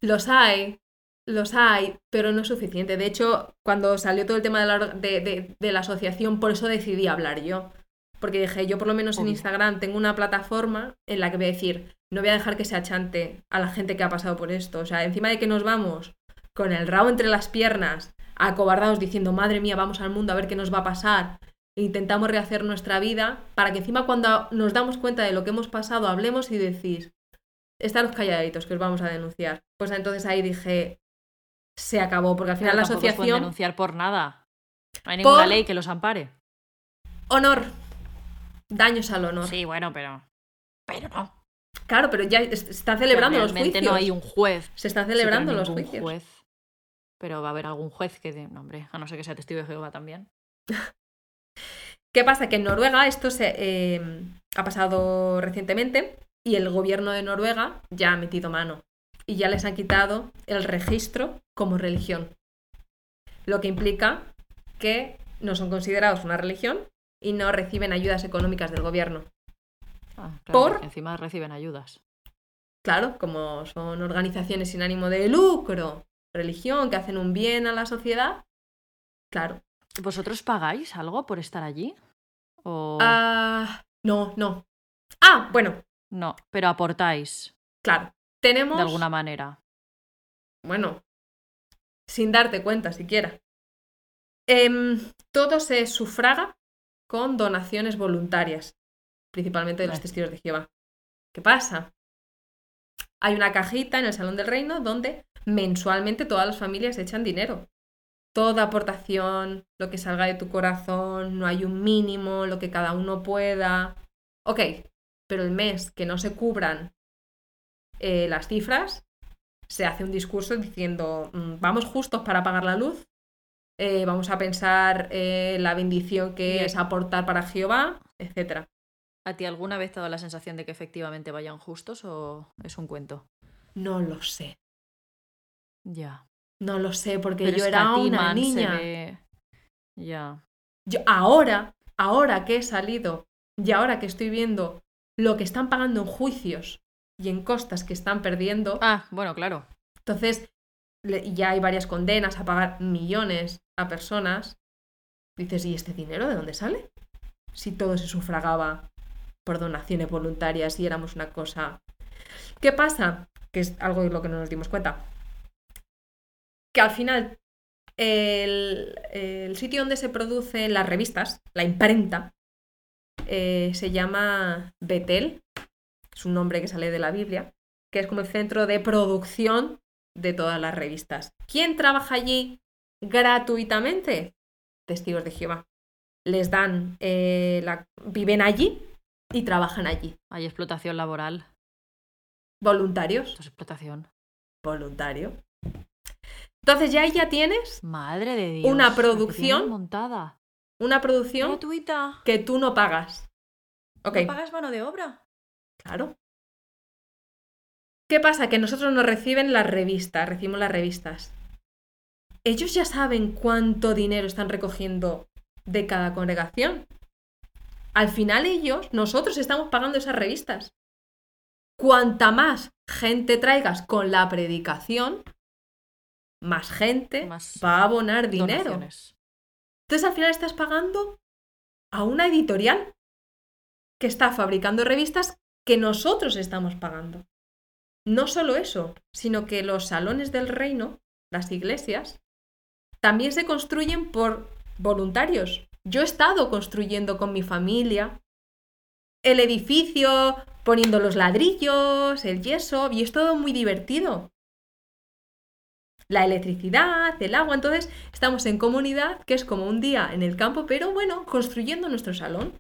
S2: Los hay, los hay, pero no es suficiente. De hecho, cuando salió todo el tema de la, de- de la asociación, por eso decidí hablar yo. Porque dije, yo por lo menos en. Instagram tengo una plataforma en la que voy a decir, no voy a dejar que se achante a la gente que ha pasado por esto. O sea, encima de que nos vamos con el rabo entre las piernas, acobardados diciendo, madre mía, vamos al mundo a ver qué nos va a pasar. e intentamos rehacer nuestra vida para que encima cuando nos damos cuenta de lo que hemos pasado hablemos y decís, estaros calladitos que os vamos a denunciar. Pues entonces ahí dije, se acabó, porque al final
S1: Pero
S2: la asociación...
S1: denunciar por nada. No hay ninguna
S2: Por-
S1: ley que los ampare.
S2: Honor. Daños al honor.
S1: Sí, bueno, pero. Pero no.
S2: Claro, pero ya están celebrando los juicios.
S1: no hay un juez.
S2: Se están
S1: Sí,
S2: celebrando los juicios.
S1: juez. Pero va a haber algún juez que. No, hombre, a no ser que sea testigo de Jehová también. <laughs>
S2: ¿Qué pasa? Que en Noruega esto se eh, ha pasado recientemente y el gobierno de Noruega ya ha metido mano y ya les han quitado el registro como religión. Lo que implica que no son considerados una religión y no reciben ayudas económicas del gobierno.
S1: Ah, claro,
S2: Por-
S1: Encima reciben ayudas.
S2: Claro, como son organizaciones sin ánimo de lucro, religión, que hacen un bien a la sociedad, claro.
S1: ¿Vosotros pagáis algo por estar allí? ¿O
S2: Ah, no, no. Ah, bueno,
S1: no? Pero aportáis
S2: claro. Tenemos...
S1: de alguna manera.
S2: bueno, sin darte cuenta siquiera. Em, todo se sufraga con donaciones voluntarias, principalmente de los testigos de Jehová. ¿Qué pasa? Hay una cajita en el Salón del Reino donde mensualmente todas las familias echan dinero. Toda aportación, lo que salga de tu corazón, no hay un mínimo, lo que cada uno pueda. Ok, pero el mes que no se cubran eh, las cifras, se hace un discurso diciendo, mm, vamos justos para pagar la luz, eh, vamos a pensar eh, la bendición que
S1: Bien.
S2: es aportar para Jehová, etc.
S1: ¿A ti alguna vez te ha dado la sensación de que efectivamente vayan justos o es un cuento?
S2: No lo sé,
S1: Ya.
S2: no lo sé, porque
S1: Pero
S2: yo era una niña.
S1: ve- Ya.
S2: Yo ahora, ahora que he salido y ahora que estoy viendo lo que están pagando en juicios y en costas que están perdiendo,
S1: Ah, bueno, claro.
S2: entonces ya hay varias condenas a pagar millones a personas. Dices, ¿y este dinero de dónde sale? Si todo se sufragaba por donaciones voluntarias y éramos una cosa. ¿Qué pasa? Que es algo de lo que no nos dimos cuenta. Que al final el, sitio donde se producen las revistas, la imprenta, eh, se llama Betel, es un nombre que sale de la Biblia, que es como el centro de producción de todas las revistas. ¿Quién trabaja allí gratuitamente? Testigos de Jehová. Les dan, eh, la, viven allí y trabajan allí.
S1: Hay explotación laboral.
S2: Voluntarios.
S1: Esto es explotación.
S2: Voluntario. Entonces ya ahí ya tienes
S1: Madre de Dios.
S2: Una producción
S1: montada.
S2: una producción
S1: Gratuita.
S2: que tú no pagas. Ok,
S1: ¿No pagas mano de obra?
S2: claro. ¿Qué pasa? Que nosotros nos reciben las revistas, recibimos las revistas. Ellos ya saben cuánto dinero están recogiendo de cada congregación. Al final ellos, nosotros estamos pagando esas revistas. Cuanta más gente traigas con la predicación, más gente
S1: Más
S2: va a abonar dinero.
S1: Donaciones.
S2: Entonces al final estás pagando a una editorial que está fabricando revistas que nosotros estamos pagando. No solo eso, sino que los salones del reino, las iglesias, también se construyen por voluntarios. Yo he estado construyendo con mi familia el edificio, poniendo los ladrillos, el yeso, y es todo muy divertido. La electricidad, el agua, entonces estamos en comunidad, que es como un día en el campo, pero bueno, construyendo nuestro salón.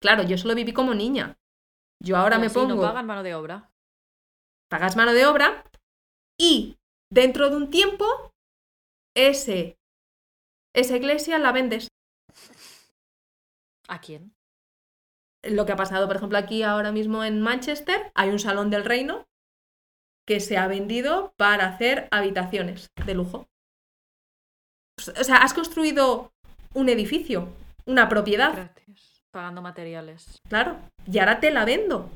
S2: Claro, yo solo viví como niña. Yo ahora me
S1: así
S2: pongo,
S1: no pagan mano de obra.
S2: Pagas mano de obra y dentro de un tiempo ese, esa iglesia la vendes.
S1: ¿A quién?
S2: Lo que ha pasado, por ejemplo, aquí ahora mismo en Manchester, hay un salón del reino que se ha vendido para hacer habitaciones de lujo. O sea, has construido un edificio, una propiedad.
S1: Pagando materiales.
S2: claro, y ahora te la vendo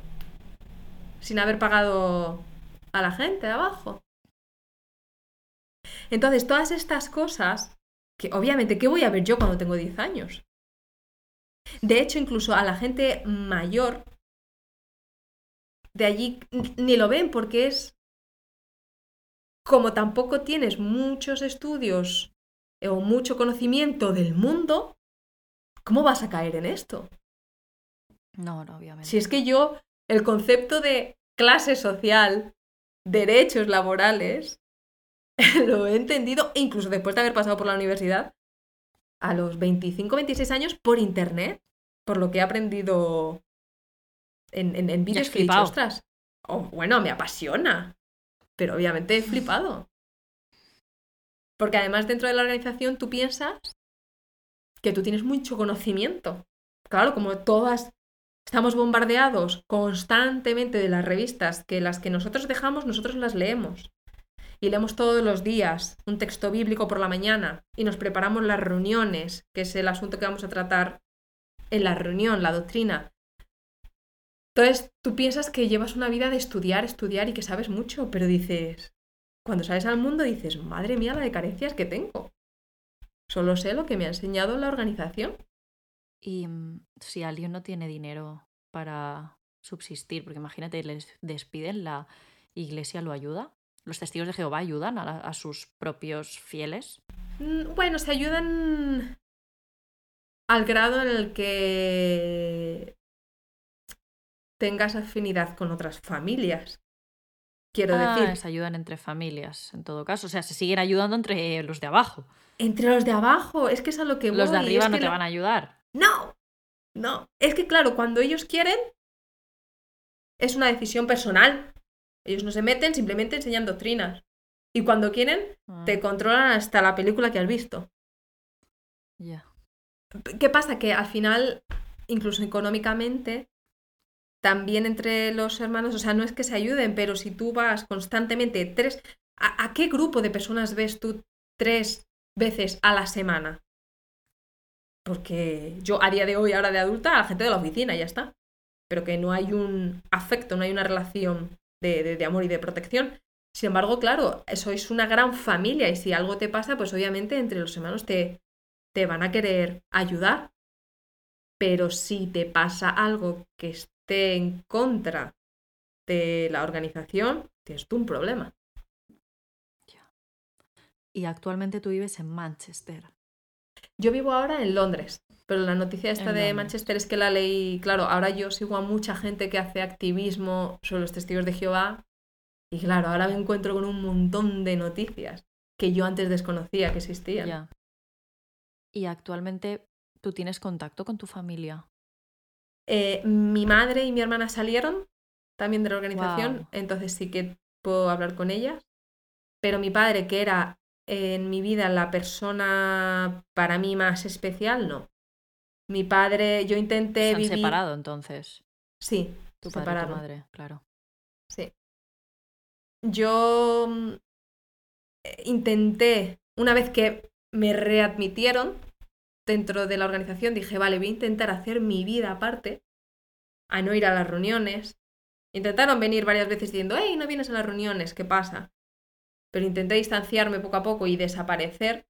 S2: sin haber pagado a la gente de abajo. Entonces, todas estas cosas, que obviamente, ¿qué voy a ver yo cuando tengo 10 años? De hecho, incluso a la gente mayor de allí ni lo ven porque es como tampoco tienes muchos estudios o mucho conocimiento del mundo, ¿cómo vas a caer en esto?
S1: No, no, obviamente.
S2: Si es que yo, el concepto de clase social, derechos laborales, <laughs> lo he entendido, incluso después de haber pasado por la universidad, a los 25, 26 años por internet, por lo que he aprendido en, en, en vídeos que he dicho, ostras, oh, bueno, me apasiona, pero obviamente he flipado. Porque además dentro de la organización tú piensas que tú tienes mucho conocimiento. Claro, como todas estamos bombardeados constantemente de las revistas, que las que nosotros dejamos, nosotros las leemos. Y leemos todos los días un texto bíblico por la mañana y nos preparamos las reuniones, que es el asunto que vamos a tratar en la reunión, la doctrina. Entonces, tú piensas que llevas una vida de estudiar, estudiar y que sabes mucho, pero dices, cuando sales al mundo dices, madre mía, la de carencias que tengo. Solo sé lo que me ha enseñado la organización.
S1: Y mm, si alguien no tiene dinero para subsistir, porque imagínate, les despiden, la iglesia lo ayuda. ¿Los testigos de Jehová ayudan a, sus propios fieles?
S2: Mm, bueno, se ayudan al grado en el que tengas afinidad con otras familias. Quiero
S1: ah,
S2: decir.
S1: Se ayudan entre familias, en todo caso. O sea, se siguen ayudando entre los de abajo.
S2: Entre los de abajo, es que es a lo que
S1: Los de arriba no te van a ayudar.
S2: No, no. Es que claro, cuando ellos quieren, es una decisión personal. Ellos no se meten, simplemente enseñan doctrinas. Y cuando quieren, te ah. controlan hasta la película que has visto.
S1: Ya.
S2: ¿Qué pasa? Que al final, incluso económicamente, también entre los hermanos, o sea, no es que se ayuden, pero si tú vas constantemente tres, ¿a, qué grupo de personas ves tú tres veces a la semana? Porque yo a día de hoy, ahora de adulta, a la gente de la oficina, ya está. Pero que no hay un afecto, no hay una relación de, de amor y de protección. Sin embargo, claro, sois una gran familia y si algo te pasa, pues obviamente entre los hermanos te, te van a querer ayudar. Pero si te pasa algo que esté en contra de la organización, tienes tú un problema.
S1: Y actualmente tú vives en Manchester.
S2: Yo vivo ahora en Londres, pero la noticia esta de Manchester es que la ley, claro, ahora yo sigo a mucha gente que hace activismo sobre los testigos de Jehová y claro, ahora me encuentro con un montón de noticias que yo antes desconocía que existían.
S1: Y actualmente tú tienes contacto con tu familia.
S2: Eh, mi madre y mi hermana salieron también de la organización, entonces sí que puedo hablar con ellas. Pero mi padre, que era en mi vida la persona para mí más especial, no. Mi padre, yo intenté
S1: ¿Se han separado entonces?
S2: Sí,
S1: tu padre y tu madre, claro.
S2: Sí. Yo mm, intenté, una vez que me readmitieron dentro de la organización, dije, vale, voy a intentar hacer mi vida aparte, a no ir a las reuniones. Intentaron venir varias veces diciendo, hey, no vienes a las reuniones, ¿qué pasa? Pero intenté distanciarme poco a poco y desaparecer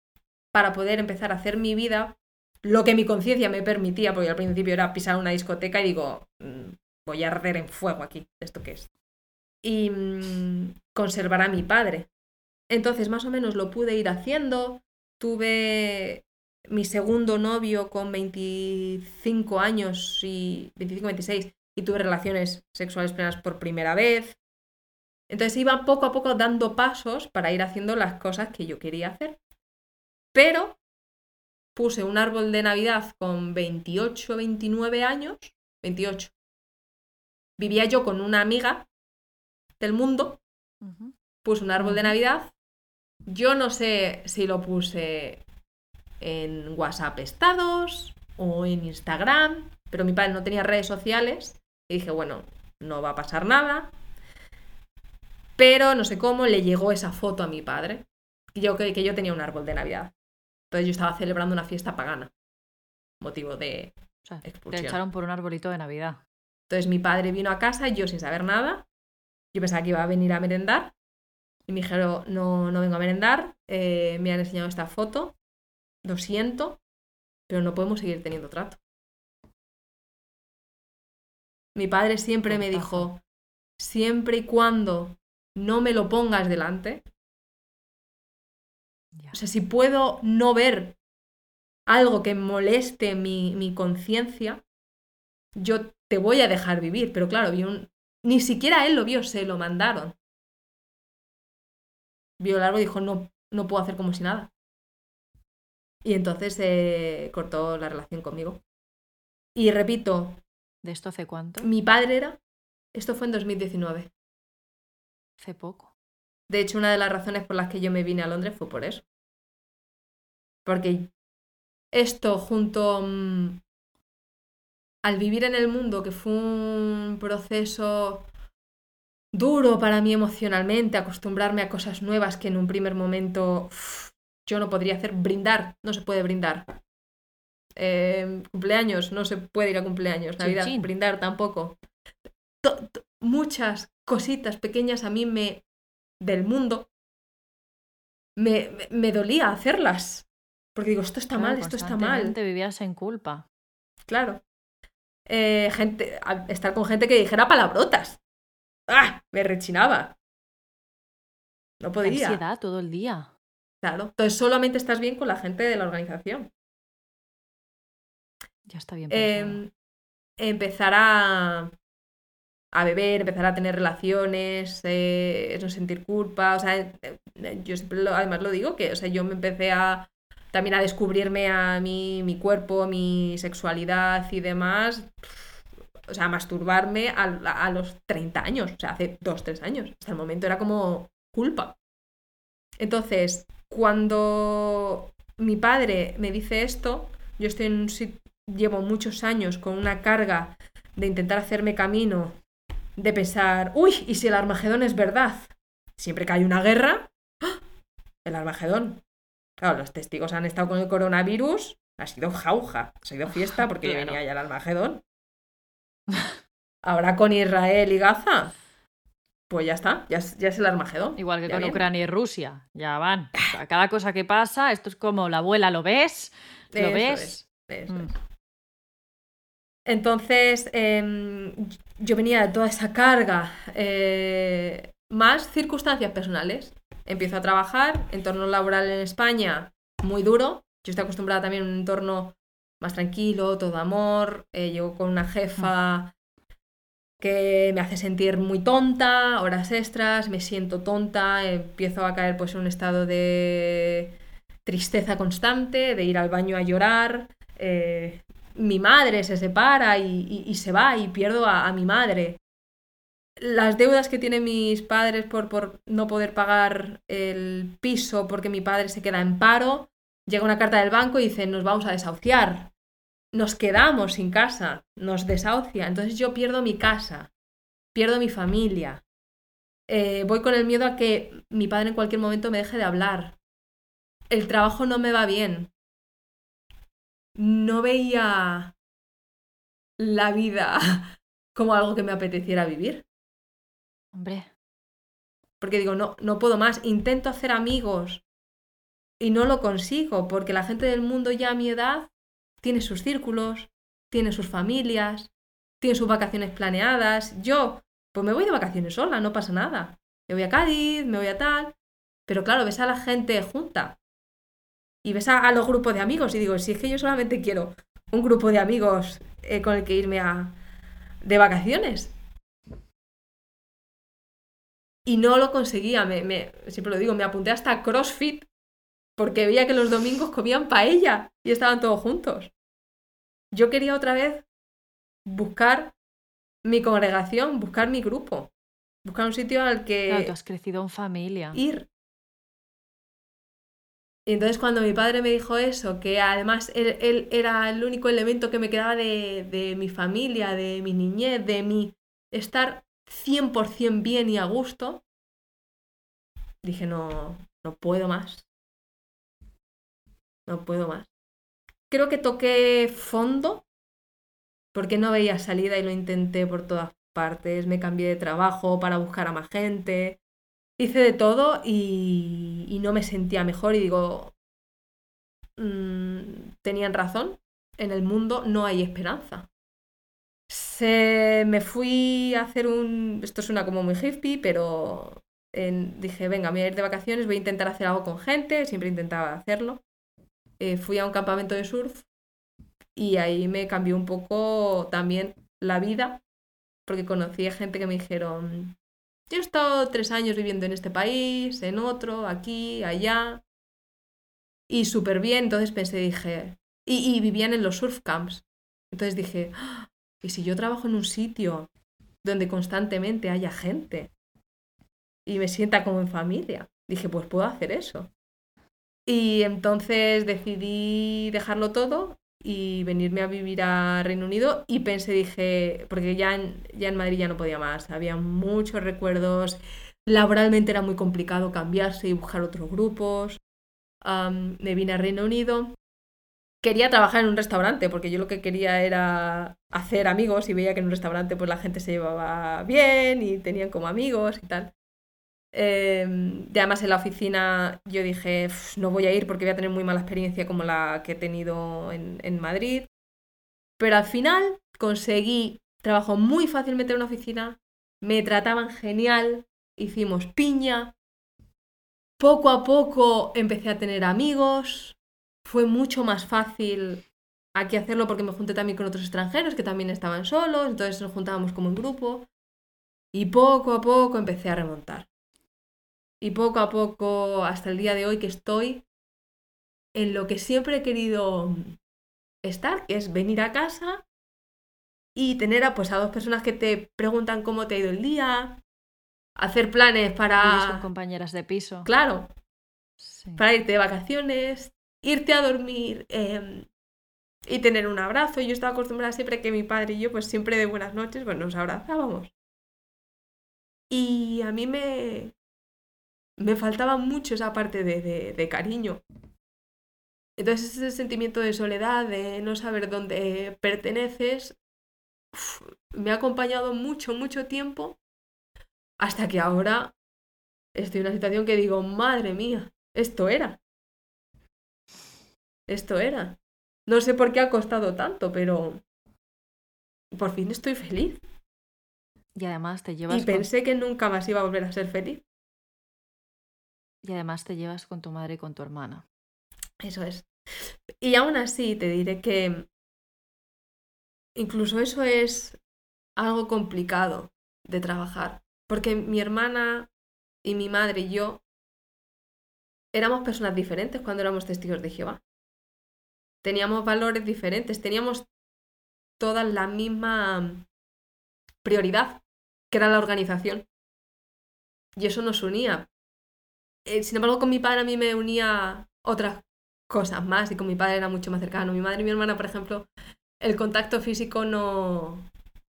S2: para poder empezar a hacer mi vida lo que mi conciencia me permitía, porque al principio era pisar una discoteca y digo, mm, voy a arder en fuego aquí, ¿esto qué es? Y mm, conservar a mi padre. Entonces, más o menos lo pude ir haciendo. Tuve mi segundo novio con 25 años y 25-26 y tuve relaciones sexuales plenas por primera vez. Entonces iba poco a poco dando pasos para ir haciendo las cosas que yo quería hacer. Pero puse un árbol de Navidad con 28, 29 años, 28. Vivía yo con una amiga del mundo, puse un árbol de Navidad. Yo no sé si lo puse en WhatsApp estados o en Instagram, pero mi padre no tenía redes sociales y dije, bueno, no va a pasar nada, pero no sé cómo le llegó esa foto a mi padre, que yo, que, yo tenía un árbol de Navidad. Entonces yo estaba celebrando una fiesta pagana, motivo de
S1: Te echaron por un arbolito de Navidad.
S2: Entonces mi padre vino a casa, y yo sin saber nada, yo pensaba que iba a venir a merendar, y me dijeron, no, no vengo a merendar, eh, me han enseñado esta foto, lo siento, pero no podemos seguir teniendo trato. Mi padre siempre me dijo, siempre y cuando no me lo pongas delante. O sea, si puedo no ver algo que moleste mi, mi conciencia, yo te voy a dejar vivir. Pero claro, vi un... ni siquiera él lo vio, se lo mandaron. Vio el árbol y dijo, no, no puedo hacer como si nada. Y entonces eh, cortó la relación conmigo. Y repito,
S1: ¿De esto hace cuánto?
S2: mi padre era, esto fue en 2019.
S1: Hace poco.
S2: De hecho, una de las razones por las que yo me vine a Londres fue por eso. Porque esto junto mm, al vivir en el mundo, que fue un proceso duro para mí emocionalmente, acostumbrarme a cosas nuevas que en un primer momento yo no podría hacer, brindar, no se puede brindar. Eh, cumpleaños, no se puede ir a cumpleaños, Navidad,
S1: Chin, chin.
S2: brindar tampoco. Muchas cositas pequeñas a mí me del mundo me, me, me dolía hacerlas. Porque digo, esto está
S1: Claro,
S2: mal, esto está mal.
S1: vivías en culpa.
S2: Claro. Eh, gente, estar con gente que dijera palabrotas. ¡Ah! Me rechinaba. No podía.
S1: Ansiedad todo el día.
S2: Claro. Entonces solamente estás bien con la gente de la organización.
S1: Ya está bien.
S2: Em, empezar a, a beber, empezar a tener relaciones, eh, no sentir culpa. O sea, eh, yo siempre además lo digo que, o sea, yo me empecé a también a descubrirme a mí, mi cuerpo, mi sexualidad y demás. O sea, masturbarme a, los 30 años, o sea, hace 2, 3 años. Hasta el momento era como culpa. Entonces, cuando mi padre me dice esto, yo estoy en un llevo muchos años con una carga de intentar hacerme camino, de pensar, uy, ¿y si el Armagedón es verdad? Siempre que hay una guerra, ¡ah! el Armagedón. Claro, los testigos han estado con el coronavirus, ha sido jauja, ha sido fiesta <laughs> porque ya
S1: Claro.
S2: venía ya el Armagedón. Ahora con Israel y Gaza, pues ya está, ya es, ya es el Armagedón.
S1: Igual que con
S2: viene.
S1: Ucrania y Rusia. Ya van. O sea, cada cosa que pasa, esto es como la abuela, ¿lo ves? ¿Lo
S2: Eso
S1: ves?
S2: es, eso
S1: Mm.
S2: es. Entonces, em, yo venía de toda esa carga, eh, más circunstancias personales. Empiezo a trabajar, entorno laboral en España, muy duro. Yo estoy acostumbrada también a un entorno más tranquilo, todo amor. eh, llego con una jefa que me hace sentir muy tonta, horas extras, me siento tonta, empiezo a caer pues en un estado de tristeza constante, de ir al baño a llorar. eh, mi madre se separa y, se va y pierdo a, mi madre. Las deudas que tienen mis padres por, por no poder pagar el piso porque mi padre se queda en paro, llega una carta del banco y dice nos vamos a desahuciar. Nos quedamos sin casa, nos desahucia. Entonces yo pierdo mi casa, pierdo mi familia. Eh, voy con el miedo a que mi padre en cualquier momento me deje de hablar. El trabajo no me va bien. No veía la vida <laughs> como algo que me apeteciera vivir.
S1: Hombre,
S2: Porque digo, no, no puedo más. Intento hacer amigos y no lo consigo porque la gente del mundo ya a mi edad tiene sus círculos, tiene sus familias, tiene sus vacaciones planeadas. Yo, pues me voy de vacaciones sola, no pasa nada. Me voy a Cádiz, me voy a tal. Pero claro, ves a la gente junta y ves a, a los grupos de amigos y digo, si es que yo solamente quiero un grupo de amigos eh, con el que irme a, de vacaciones. Y no lo conseguía, me, me- siempre lo digo, me apunté hasta CrossFit porque veía que los domingos comían paella y estaban todos juntos. Yo quería otra vez buscar mi congregación, buscar mi grupo, buscar un sitio al que
S1: claro, tú has crecido en familia.
S2: ir. Y entonces cuando mi padre me dijo eso, que además él, él era el único elemento que me quedaba de, de mi familia, de mi niñez, de mi estar 100% bien y a gusto, dije, no, no puedo más. No puedo más. Creo que toqué fondo porque no veía salida y lo intenté por todas partes. Me cambié de trabajo para buscar a más gente. Hice de todo y, no me sentía mejor y digo, mm, tenían razón, en el mundo no hay esperanza. Se, me fui a hacer un, esto suena como muy hippie, pero en- dije, venga, voy a ir de vacaciones, voy a intentar hacer algo con gente, siempre intentaba hacerlo. eh, fui a un campamento de surf y ahí me cambió un poco también la vida, porque conocí a gente que me dijeron, yo he estado tres años viviendo en este país, en otro, aquí, allá, y súper bien, entonces pensé, dije, y, vivían en los surf camps, entonces dije, ¡Ah! ¿y si yo trabajo en un sitio donde constantemente haya gente y me sienta como en familia? Dije, pues puedo hacer eso. Y entonces decidí dejarlo todo y venirme a vivir a Reino Unido y pensé, dije, porque ya en, ya en Madrid ya no podía más, había muchos recuerdos, laboralmente era muy complicado cambiarse y buscar otros grupos, me vine a Reino Unido, quería trabajar en un restaurante porque yo lo que quería era hacer amigos y veía que en un restaurante pues la gente se llevaba bien y tenían como amigos y tal. Em, además en la oficina yo dije, no voy a ir porque voy a tener muy mala experiencia como la que he tenido en, en Madrid. Pero al final conseguí trabajo muy fácilmente en una oficina, me trataban genial, hicimos piña. Poco a poco empecé a tener amigos, fue mucho más fácil aquí hacerlo porque me junté también con otros extranjeros que también estaban solos, entonces nos juntábamos como en grupo y poco a poco empecé a remontar. Y poco a poco, hasta el día de hoy que estoy en lo que siempre he querido estar, que es venir a casa y tener a, pues, a dos personas que te preguntan cómo te ha ido el día, hacer planes para...
S1: Con compañeras de piso.
S2: Claro. Para irte de vacaciones, irte a dormir em, y tener un abrazo. Yo estaba acostumbrada siempre que mi padre y yo, pues siempre de buenas noches, pues nos abrazábamos. Y a mí me, me faltaba mucho esa parte de, de, cariño. Entonces ese sentimiento de soledad, de no saber dónde perteneces, me ha acompañado mucho, mucho tiempo, hasta que ahora estoy en una situación que digo, madre mía, esto era. Esto era. No sé por qué ha costado tanto, pero por fin estoy feliz.
S1: Y además te llevas...
S2: Y pensé que nunca más iba a volver a ser feliz.
S1: Y además te llevas con tu madre y con tu hermana.
S2: Eso es. Y aún así te diré que incluso eso es algo complicado de trabajar. Porque mi hermana y mi madre y yo éramos personas diferentes cuando éramos testigos de Jehová. Teníamos valores diferentes, teníamos todas la misma prioridad, que era la organización. Y eso nos unía. Eh, sin embargo, con mi padre a mí me unía otras cosas más y con mi padre era mucho más cercano. Mi madre y mi hermana, por ejemplo, el contacto físico no,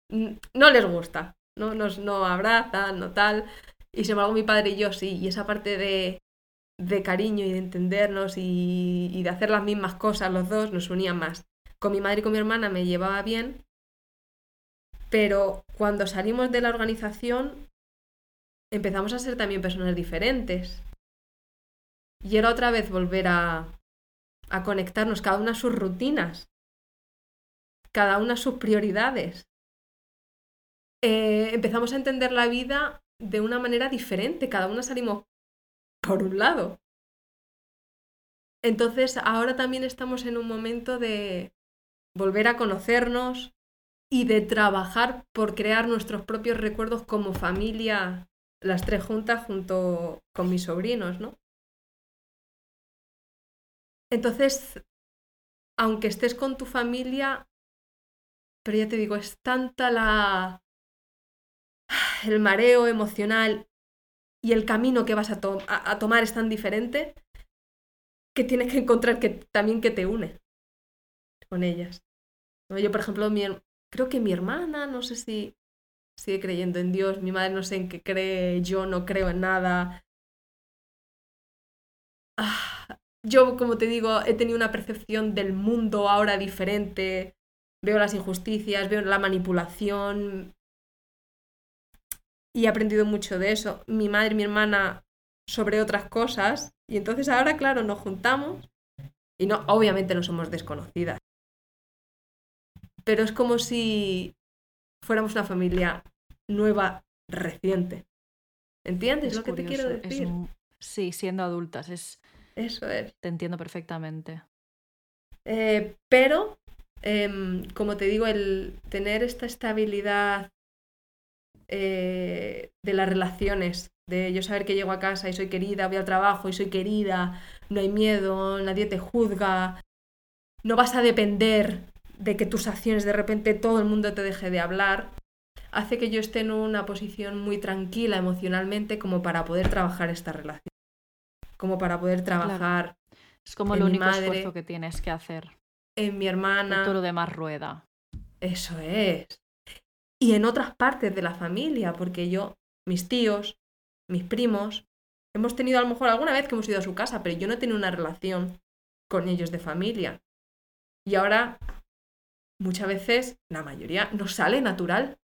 S2: no les gusta, no nos no abrazan, no tal. Y sin embargo, mi padre y yo sí. Y esa parte de, de cariño y de entendernos y, y de hacer las mismas cosas los dos nos unían más. Con mi madre y con mi hermana me llevaba bien, pero cuando salimos de la organización empezamos a ser también personas diferentes. Y era otra vez volver a, a conectarnos, cada una a sus rutinas, cada una sus prioridades. Eh, empezamos a entender la vida de una manera diferente, cada una salimos por un lado. Entonces ahora también estamos en un momento de volver a conocernos y de trabajar por crear nuestros propios recuerdos como familia, las tres juntas junto con mis sobrinos, ¿no? Entonces, aunque estés con tu familia, pero ya te digo, es tanta la el mareo emocional y el camino que vas a, tomar es tan diferente que tienes que encontrar que también que te une con ellas. Yo, por ejemplo, mi, creo que mi hermana, no sé si sigue creyendo en Dios, mi madre no sé en qué cree, yo no creo en nada. Ah, yo, como te digo, he tenido una percepción del mundo ahora diferente. Veo las injusticias, veo la manipulación. Y he aprendido mucho de eso. Mi madre y mi hermana sobre otras cosas. Y entonces ahora, claro, nos juntamos. Y no, obviamente no somos desconocidas. Pero es como si fuéramos una familia nueva, reciente. ¿Entiendes lo que te quiero decir?
S1: sí, siendo adultas. Es,
S2: eso es.
S1: Te entiendo perfectamente.
S2: Eh, pero, em, como te digo, el tener esta estabilidad eh, de las relaciones, de yo saber que llego a casa y soy querida, voy al trabajo y soy querida, no hay miedo, nadie te juzga, no vas a depender de que tus acciones de repente todo el mundo te deje de hablar, hace que yo esté en una posición muy tranquila emocionalmente como para poder trabajar esta relación, como para poder trabajar.
S1: Es como el único esfuerzo que tienes que hacer.
S2: En mi hermana.
S1: todo lo demás rueda.
S2: Eso es. Y en otras partes de la familia, porque yo, mis tíos, mis primos, hemos tenido a lo mejor alguna vez que hemos ido a su casa, pero yo no he tenido una relación con ellos de familia. Y ahora, muchas veces, la mayoría, no sale natural,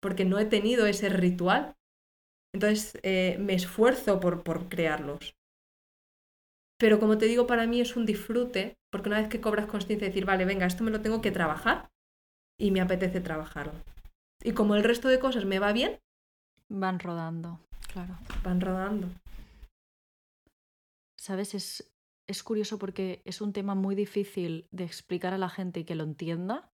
S2: porque no he tenido ese ritual. Entonces, eh, me esfuerzo por, por crearlos. Pero como te digo, para mí es un disfrute, porque una vez que cobras conciencia de decir, vale, venga, esto me lo tengo que trabajar y me apetece trabajarlo. Y como el resto de cosas me va bien,
S1: van rodando, claro.
S2: Van rodando.
S1: Sabes, es, es curioso porque es un tema muy difícil de explicar a la gente y que lo entienda.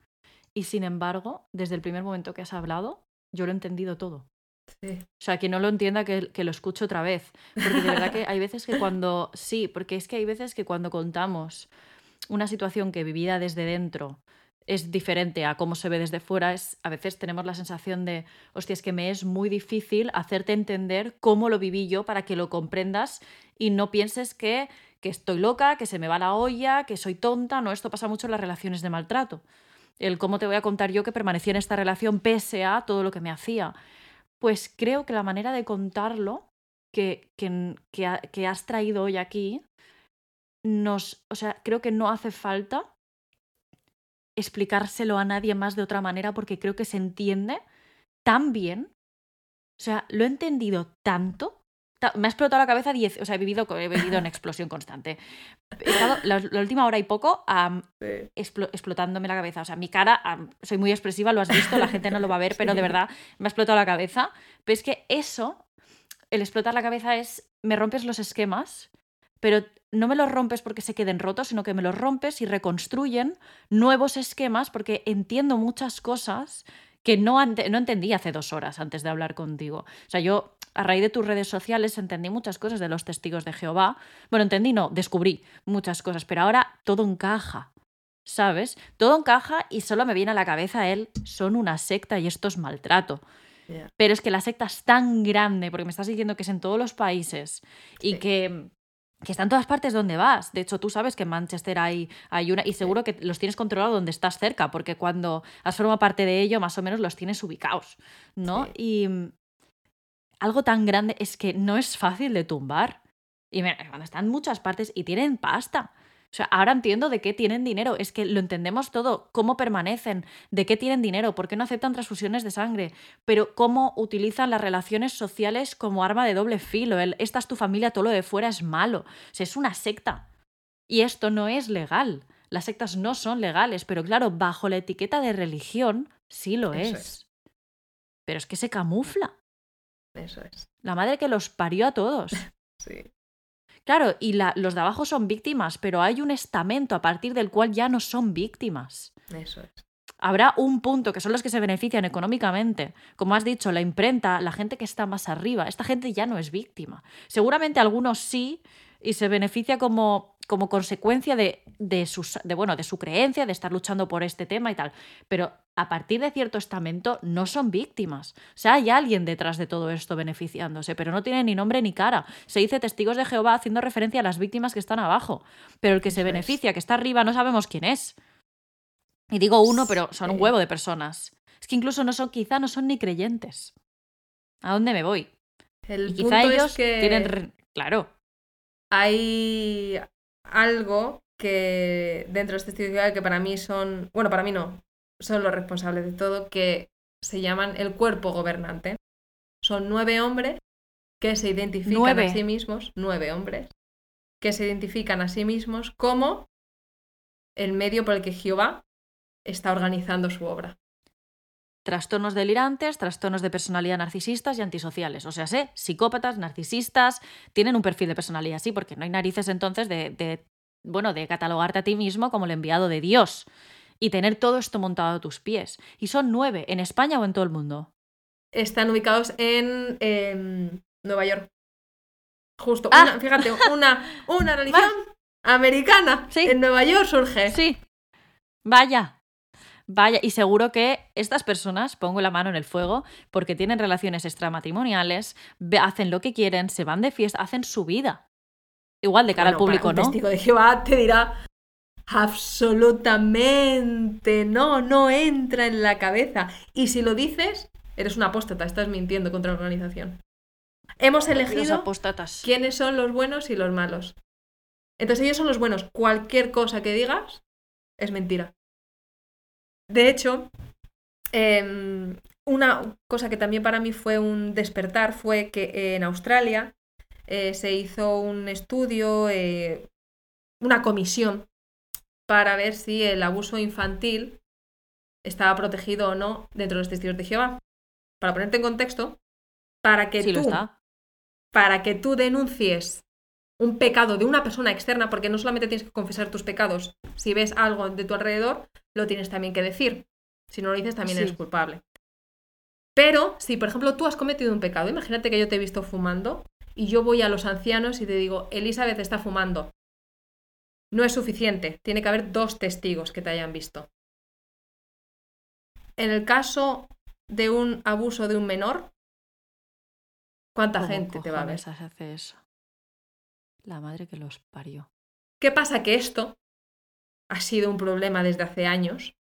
S1: Y sin embargo, desde el primer momento que has hablado, yo lo he entendido todo. O sea, que no lo entienda, que, que, lo escucho otra vez. Porque de verdad que hay veces que cuando. Sí, porque es que hay veces que cuando contamos una situación que vivida desde dentro es diferente a cómo se ve desde fuera, es, a veces tenemos la sensación de, hostia, es que me es muy difícil hacerte entender cómo lo viví yo para que lo comprendas y no pienses que, que estoy loca, que se me va la olla, que soy tonta. No, esto pasa mucho en las relaciones de maltrato. El cómo te voy a contar yo que permanecí en esta relación pese a todo lo que me hacía. Pues creo que la manera de contarlo que, que, que has traído hoy aquí nos, o sea, creo que no hace falta explicárselo a nadie más de otra manera porque creo que se entiende tan bien. O sea, lo he entendido tanto. Me ha explotado la cabeza 10, o sea, he vivido, he vivido en explosión constante. He estado la, última hora y poco explotándome la cabeza. O sea, mi cara, soy muy expresiva, lo has visto, la gente no lo va a ver, <laughs> pero de verdad me ha explotado la cabeza. Pero es que eso, el explotar la cabeza es, me rompes los esquemas, pero no me los rompes porque se queden rotos, sino que me los rompes y reconstruyen nuevos esquemas porque entiendo muchas cosas que no, no entendí hace dos horas antes de hablar contigo. O sea, yo a raíz de tus redes sociales entendí muchas cosas de los testigos de Jehová. Bueno, entendí, no, descubrí muchas cosas, pero ahora todo encaja. ¿Sabes? Todo encaja y solo me viene a la cabeza él, son una secta y esto es maltrato. Pero es que la secta es tan grande, porque me estás diciendo que es en todos los países y que que está en todas partes donde vas. De hecho, tú sabes que en Manchester hay, hay una, y seguro que los tienes controlado donde estás cerca, porque cuando has formado parte de ello, más o menos los tienes ubicados, ¿no? Y mm, algo tan grande es que no es fácil de tumbar. Y cuando están en muchas partes y tienen pasta. O sea, ahora entiendo de qué tienen dinero, es que lo entendemos todo, cómo permanecen, de qué tienen dinero, por qué no aceptan transfusiones de sangre, pero cómo utilizan las relaciones sociales como arma de doble filo. El, esta es tu familia, todo lo de fuera es malo. O sea, es una secta. Y esto no es legal. Las sectas no son legales, pero claro, bajo la etiqueta de religión sí lo es. Pero es que se camufla.
S2: Eso es.
S1: La madre que los parió a todos. <laughs>
S2: sí.
S1: Claro, y los de abajo son víctimas, pero hay un estamento a partir del cual ya no son víctimas.
S2: Eso es.
S1: Habrá un punto que son los que se benefician económicamente. Como has dicho, la imprenta, la gente que está más arriba, esta gente ya no es víctima. Seguramente algunos sí y se beneficia como, como consecuencia de, de, sus, de, bueno, de su creencia, de estar luchando por este tema y tal. Pero a partir de cierto estamento no son víctimas. O sea, hay alguien detrás de todo esto beneficiándose, pero no tiene ni nombre ni cara. Se dice testigos de Jehová haciendo referencia a las víctimas que están abajo. Pero el que se beneficia, que está arriba, no sabemos quién es. Y digo uno, pero son un huevo de personas. Es que incluso no son, quizá no son ni creyentes. ¿A dónde me voy?
S2: El
S1: y quizá ellos tienen. Claro
S2: hay algo que dentro de este estudio que para mí son, bueno, para mí no, son los responsables de todo, que se llaman el cuerpo gobernante. Son nueve hombres que se identifican a sí mismos, nueve hombres, que se identifican a sí mismos como el medio por el que Jehová está organizando su obra
S1: trastornos delirantes, trastornos de personalidad narcisistas y antisociales. O sea, sé, psicópatas, narcisistas, tienen un perfil de personalidad así, porque no hay narices entonces de, bueno, de catalogarte a ti mismo como el enviado de Dios y tener todo esto montado a tus pies. Y son nueve, ¿en España o en todo el mundo?
S2: Están ubicados en em, Nueva York. Justo,
S1: Ah.
S2: una- fíjate, una, una <laughs> religión americana
S1: Sí.
S2: en Nueva York surge.
S1: Sí. Vaya. Vaya, y seguro que estas personas, pongo la mano en el fuego, porque tienen relaciones extramatrimoniales, hacen lo que quieren, se van de fiesta, hacen su vida. Igual de cara al
S2: Bueno, para
S1: público,
S2: un
S1: ¿no?
S2: testigo de Jehová te dirá absolutamente no, no entra en la cabeza. Y si lo dices, eres un apóstata, estás mintiendo contra la organización. Hemos elegido
S1: apóstatas.
S2: quiénes son los buenos y los malos. Entonces ellos son los buenos. Cualquier cosa que digas es mentira. De hecho, em, una cosa que también para mí fue un despertar fue que en Australia eh, se hizo un estudio, eh, una comisión, para ver si el abuso infantil estaba protegido o no dentro de los testigos de Jehová. Para ponerte en contexto, para que
S1: Sí,
S2: tú para que tú denuncies un pecado de una persona externa, porque no solamente tienes que confesar tus pecados, si ves algo de tu alrededor, lo tienes también que decir. Si no lo dices, también
S1: Sí.
S2: eres culpable. Pero si, por ejemplo, tú has cometido un pecado, imagínate que yo te he visto fumando y yo voy a los ancianos y te digo, Elizabeth está fumando. No es suficiente, tiene que haber dos testigos que te hayan visto. En el caso de un abuso de un menor, ¿cuánta
S1: ¿Cómo
S2: gente te va a ver?
S1: hace eso? La madre que los parió.
S2: ¿Qué pasa? Que esto ha sido un problema desde hace años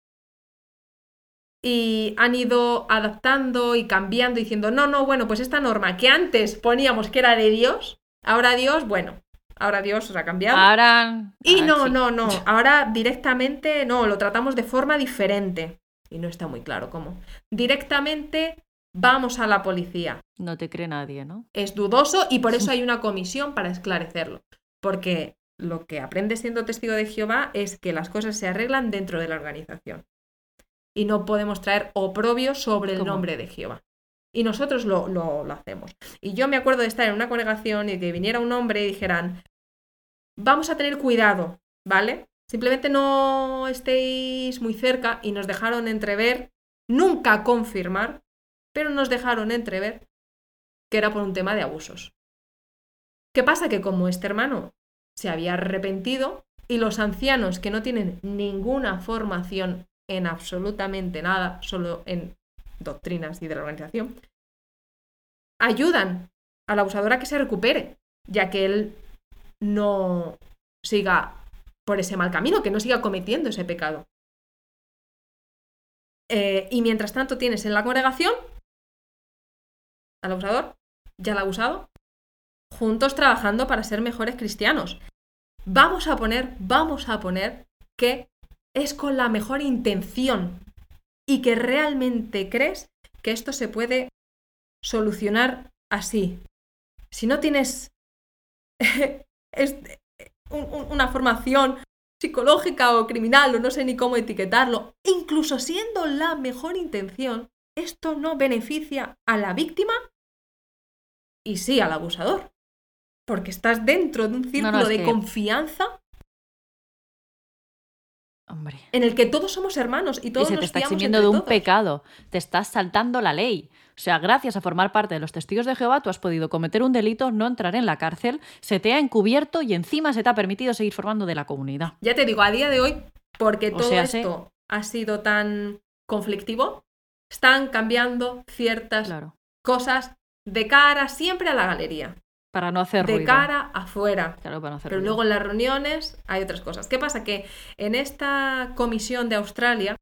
S2: y han ido adaptando y cambiando diciendo, no, no, bueno, pues esta norma que antes poníamos que era de Dios, ahora Dios, bueno, ahora Dios os ha cambiado.
S1: Ahora.
S2: y
S1: ah,
S2: no,
S1: sí.
S2: no, no, <laughs> ahora directamente no, lo tratamos de forma diferente. Y no está muy claro cómo. Directamente vamos a la policía
S1: No te cree nadie, ¿no?
S2: es dudoso y por eso <laughs> hay una comisión para esclarecerlo. Porque lo que aprendes siendo testigo de Jehová es que las cosas se arreglan dentro de la organización. Y no podemos traer oprobio sobre el
S1: ¿Cómo?
S2: nombre de Jehová. Y nosotros lo, lo- lo hacemos. Y yo me acuerdo de estar en una congregación y que viniera un hombre y dijeran, vamos a tener cuidado, ¿vale? Simplemente no estéis muy cerca y nos dejaron entrever, nunca confirmar, pero nos dejaron entrever que era por un tema de abusos. ¿Qué pasa? Que como este hermano se había arrepentido y los ancianos que no tienen ninguna formación en absolutamente nada, solo en doctrinas y de la organización, ayudan al abusador a que se recupere, ya que él no siga por ese mal camino, que no siga cometiendo ese pecado. Eh, y mientras tanto tienes en la congregación al abusador, ya al abusado, juntos trabajando para ser mejores cristianos. Vamos a poner, vamos a poner que es con la mejor intención y que realmente crees que esto se puede solucionar así. Si no tienes <laughs> un- un- una formación psicológica o criminal, o no sé ni cómo etiquetarlo, incluso siendo la mejor intención, esto no beneficia a la víctima y sí al abusador. Porque estás dentro de un círculo de
S1: que-
S2: confianza
S1: Hombre.
S2: en el que todos somos hermanos y
S1: Y
S2: todos
S1: se te está eximiendo de un
S2: todos.
S1: pecado. Te estás saltando la ley. O sea, gracias a formar parte de los testigos de Jehová, tú has podido cometer un delito, no entrar en la cárcel, se te ha encubierto y encima se te ha permitido seguir formando de la comunidad.
S2: Ya te digo, a día de hoy, porque
S1: O
S2: todo
S1: sea,
S2: esto ha sido tan conflictivo, están cambiando ciertas
S1: Claro.
S2: cosas de cara siempre a la galería,
S1: Para no hacer
S2: de
S1: ruido.
S2: cara afuera.
S1: Claro, para no hacer
S2: Pero
S1: ruido.
S2: luego en las reuniones hay otras cosas. ¿Qué pasa? Que en esta comisión de Australia,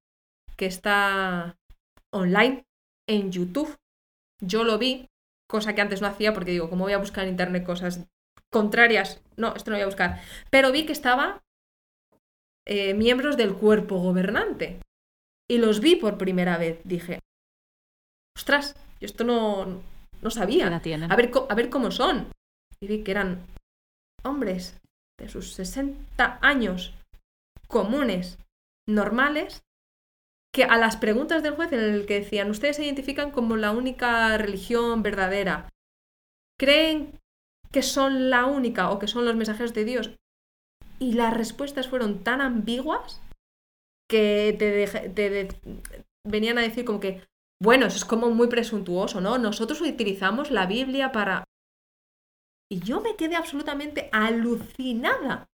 S2: que está online en YouTube, yo lo vi, cosa que antes no hacía porque digo, ¿cómo voy a buscar en internet cosas contrarias? No, esto no voy a buscar. Pero vi que estaba eh, miembros del cuerpo gobernante. Y los vi por primera vez. Dije, ostras, yo esto no, no
S1: ¿Qué
S2: sabía.
S1: tienen?
S2: A ver, a ver cómo son. Y vi que eran hombres de sus 60 años comunes, normales, que a las preguntas del juez en el que decían, ustedes se identifican como la única religión verdadera, creen que son la única o que son los mensajeros de Dios. y las respuestas fueron tan ambiguas que te, te venían a decir como que, bueno, eso es como muy presuntuoso, ¿no? Nosotros utilizamos la Biblia para... Y yo me quedé absolutamente alucinada.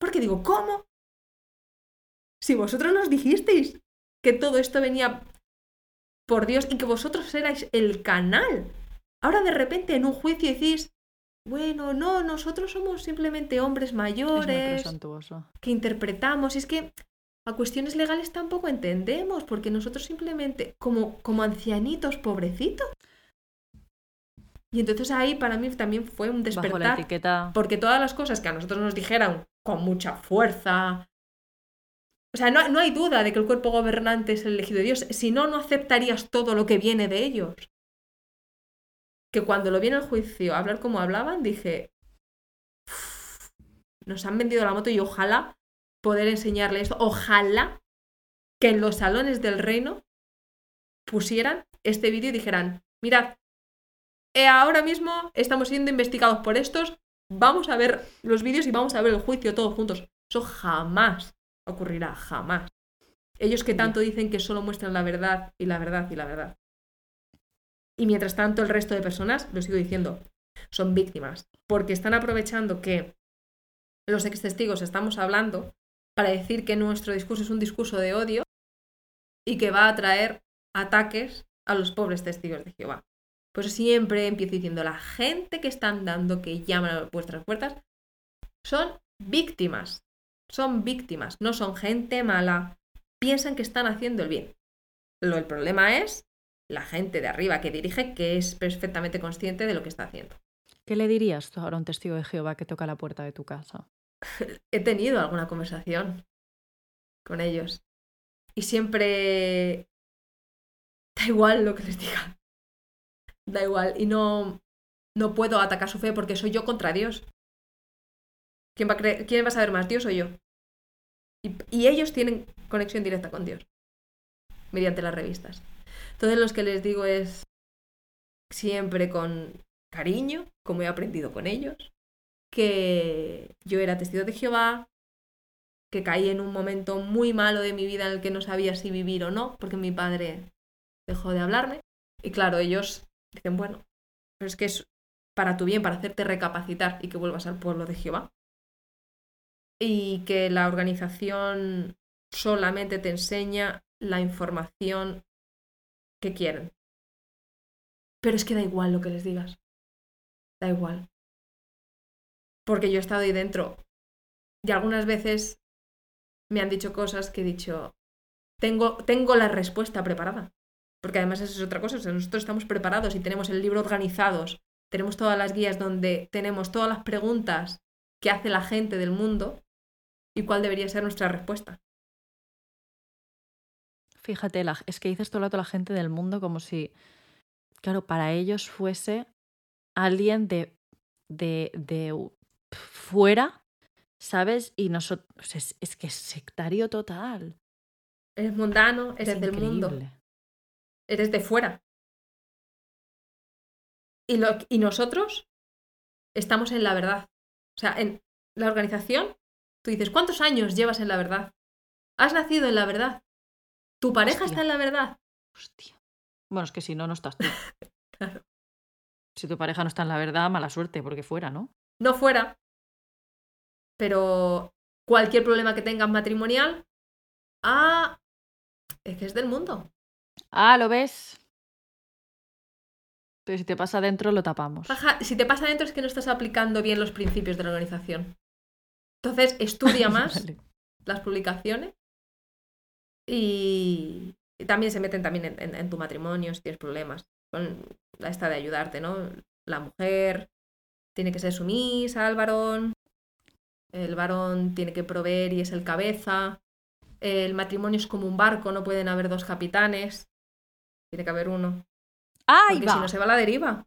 S2: Porque digo, ¿cómo? Si vosotros nos dijisteis que todo esto venía por Dios y que vosotros erais el canal. Ahora de repente en un juicio decís, bueno, no, nosotros somos simplemente hombres mayores que interpretamos. Y es que a cuestiones legales tampoco entendemos, porque nosotros simplemente, como, como ancianitos pobrecitos. Y entonces ahí para mí también fue un despertar. Porque todas las cosas que a nosotros nos dijeron con mucha fuerza. O sea, no, no hay duda de que el cuerpo gobernante es el elegido de Dios. Si no, no aceptarías todo lo que viene de ellos. Que cuando lo vi en el juicio hablar como hablaban, dije, nos han vendido la moto y ojalá poder enseñarle esto. Ojalá que en los salones del reino pusieran este vídeo y dijeran, mirad, eh, ahora mismo estamos siendo investigados por estos, vamos a ver los vídeos y vamos a ver el juicio todos juntos. Eso jamás ocurrirá, jamás. Ellos que tanto dicen que solo muestran la verdad y la verdad y la verdad. Y mientras tanto el resto de personas, lo sigo diciendo, son víctimas, porque están aprovechando que los ex testigos estamos hablando para decir que nuestro discurso es un discurso de odio y que va a traer ataques a los pobres testigos de Jehová. Pues siempre empiezo diciendo, la gente que están dando, que llaman a vuestras puertas, son víctimas. Son víctimas, no son gente mala. Piensan que están haciendo el bien. Lo, el problema es la gente de arriba que dirige, que es perfectamente consciente de lo que está haciendo.
S1: ¿Qué le dirías tú ahora a un testigo de Jehová que toca la puerta de tu casa?
S2: He tenido alguna conversación con ellos. Y siempre da igual lo que les diga. Da igual. Y no, no puedo atacar su fe porque soy yo contra Dios. ¿Quién va a, ¿Quién va a saber más, Dios o yo? Y, y ellos tienen conexión directa con Dios. Mediante las revistas. Entonces los que les digo es siempre con cariño, como he aprendido con ellos, que yo era testigo de Jehová, que caí en un momento muy malo de mi vida en el que no sabía si vivir o no, porque mi padre dejó de hablarme. Y claro, ellos dicen, bueno, pero es que es para tu bien, para hacerte recapacitar y que vuelvas al pueblo de Jehová. Y que la organización solamente te enseña la información que quieren. Pero es que da igual lo que les digas. Da igual porque yo he estado ahí dentro. Y algunas veces me han dicho cosas que he dicho, tengo, tengo la respuesta preparada. Porque además eso es otra cosa, nosotros estamos preparados y tenemos el libro organizados, tenemos todas las guías donde tenemos todas las preguntas que hace la gente del mundo y cuál debería ser nuestra respuesta.
S1: Fíjate, es que dices todo el rato la gente del mundo como si, claro, para ellos fuese alguien de, de, de fuera, ¿sabes? Y nosotros, es, que es sectario total.
S2: Eres mundano, eres del mundo. Eres de fuera. Y, lo, y nosotros estamos en la verdad. O sea, en la organización, tú dices, ¿cuántos años llevas en la verdad? ¿Has nacido en la verdad? ¿Tu pareja está en la verdad?
S1: Hostia. Bueno, es que si no, no estás tú. <laughs> claro. Si tu pareja no está en la verdad, mala suerte, porque fuera, ¿no?
S2: No fuera pero cualquier problema que tengas matrimonial, ah, es que es del mundo.
S1: Ah, ¿lo ves? Pero si te pasa adentro, lo tapamos.
S2: si te pasa adentro es que no estás aplicando bien los principios de la organización. Entonces, <laughs> estudia más las publicaciones y, también se meten también en, tu matrimonio si tienes problemas. Con la esta de ayudarte, ¿no? La mujer tiene que ser sumisa al varón, el varón tiene que proveer y es el cabeza. El matrimonio es como un barco, no pueden haber dos capitanes. Tiene que haber uno.
S1: Ahí
S2: Porque si no se va a la deriva.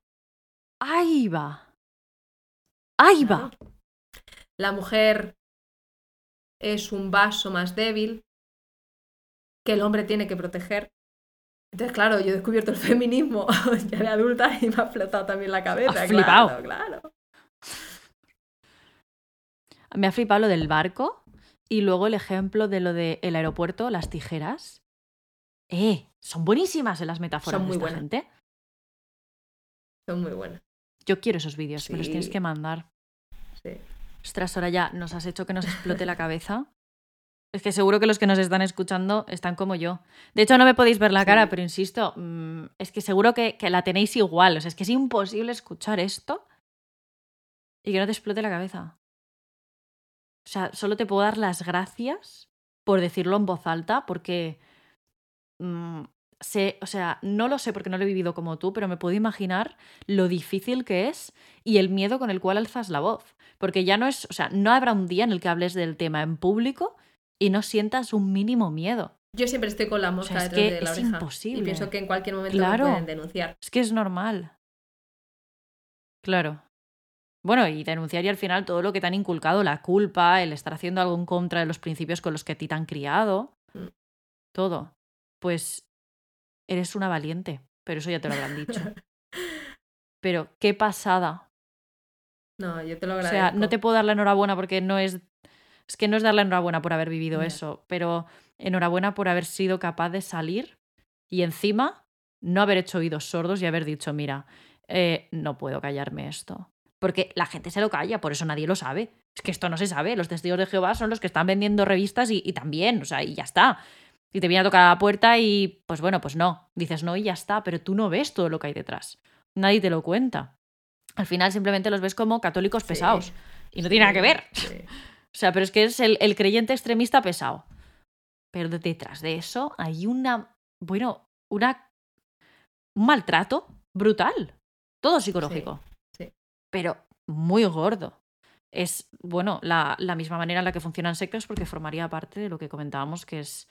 S1: Ahí va. Ahí va.
S2: La mujer es un vaso más débil que el hombre tiene que proteger. Entonces, claro, yo he descubierto el feminismo <laughs> ya de adulta y me ha flotado también la cabeza.
S1: flipado.
S2: claro.
S1: Me ha flipado lo del barco y luego el ejemplo de lo del aeropuerto, las tijeras. Eh, son buenísimas en las metáforas
S2: Son muy
S1: de esta
S2: buenas.
S1: gente.
S2: Son muy buenas.
S1: Yo quiero esos vídeos, me los tienes que mandar.
S2: Sí.
S1: Ostras, ahora ya nos has hecho que nos explote la cabeza. Es que seguro que los que nos están escuchando están como yo. De hecho, no me podéis ver la
S2: Sí.
S1: cara, pero insisto, mm, es que seguro que, que la tenéis igual. O sea, es que es imposible escuchar esto y que no te explote la cabeza. O sea, solo te puedo dar las gracias por decirlo en voz alta, porque mm, sé, o sea, no lo sé porque no lo he vivido como tú, pero me puedo imaginar lo difícil que es y el miedo con el cual alzas la voz. Porque ya no es, o sea, no habrá un día en el que hables del tema en público y no sientas un mínimo miedo.
S2: Yo siempre estoy con la mosca
S1: es
S2: detrás
S1: que
S2: de la
S1: es
S2: oreja.
S1: imposible.
S2: Y pienso que en cualquier momento
S1: Claro.
S2: me pueden denunciar.
S1: Es que es normal. Claro. Bueno, y denunciar y al final todo lo que te han inculcado, la culpa, el estar haciendo algo en contra de los principios con los que a ti te han criado,
S2: Mm.
S1: todo. Pues eres una valiente, pero eso ya te lo habrán dicho. <laughs> Pero qué pasada.
S2: No, yo te lo
S1: O
S2: agradezco.
S1: sea, no te puedo dar la enhorabuena porque no es. Es que no es dar la enhorabuena por haber vivido eso, pero enhorabuena por haber sido capaz de salir y encima no haber hecho oídos sordos y haber dicho, mira, eh, no puedo callarme esto. Porque la gente se lo calla, por eso nadie lo sabe. Es que esto no se sabe. Los testigos de Jehová son los que están vendiendo revistas y, y también, o sea, y ya está. Y te viene a tocar a la puerta y, pues bueno, pues no. Dices no y ya está, pero tú no ves todo lo que hay detrás. Nadie te lo cuenta. Al final simplemente los ves como católicos
S2: Sí,
S1: pesados. Y no tiene nada que ver.
S2: sí. <laughs>
S1: O sea, pero es que es el, el creyente extremista pesado. Pero detrás de eso hay una, bueno, una, un maltrato brutal. Todo psicológico. Pero muy gordo. Es, bueno, la, la misma manera en la que funcionan sectas porque formaría parte de lo que comentábamos, que es,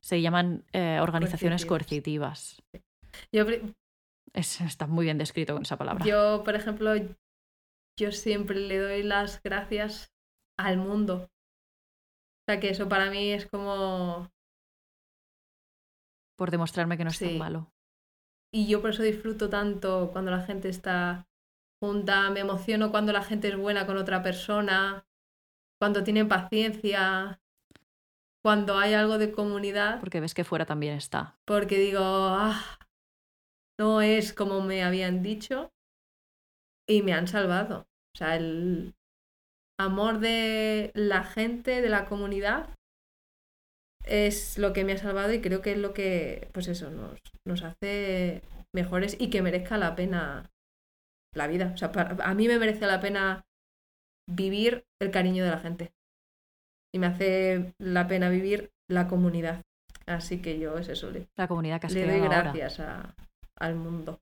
S1: se llaman eh, organizaciones coercitivas.
S2: Yo, pri-
S1: Es- está muy bien descrito con esa palabra.
S2: yo, por ejemplo, yo siempre le doy las gracias al mundo. O sea, que eso para mí es como...
S1: Por demostrarme que no es tan
S2: Sí.
S1: malo.
S2: Y yo por eso disfruto tanto cuando la gente está junta, me emociono cuando la gente es buena con otra persona, cuando tiene paciencia, cuando hay algo de comunidad,
S1: Porque ves que fuera también está.
S2: porque digo, ah, no es como me habían dicho y me han salvado. O sea, el amor de la gente, de la comunidad, es lo que me ha salvado y creo que es lo que, pues eso, nos, nos hace mejores y que merezca la pena la vida. O sea, para- a mí me merece la pena vivir el cariño de la gente. Y me hace la pena vivir la comunidad. Así que yo es eso, le,
S1: La comunidad que has
S2: le doy gracias a- al mundo.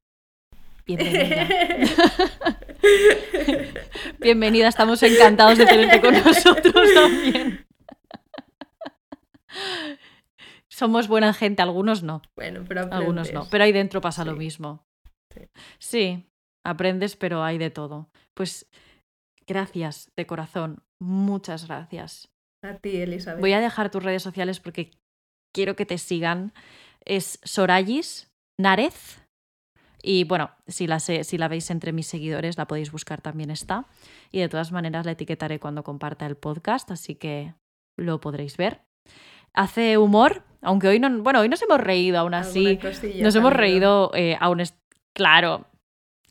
S1: Bienvenida. <laughs> Bienvenida, estamos encantados de tenerte con nosotros también. Somos buena gente, algunos no,
S2: bueno, pero
S1: algunos no, pero ahí dentro pasa lo mismo.
S2: Sí.
S1: Sí, aprendes, pero hay de todo. Pues gracias de corazón, muchas gracias.
S2: A ti, Elizabeth.
S1: Voy a dejar tus redes sociales porque quiero que te sigan. Es Sorayis Nárez. Y bueno, si la, se- si la veis entre mis seguidores, la podéis buscar, también está. Y de todas maneras la etiquetaré cuando comparta el podcast, así que lo podréis ver. Hace humor, aunque hoy no, bueno, hoy nos hemos reído aún así. Nos hemos reído eh, aún, es, claro,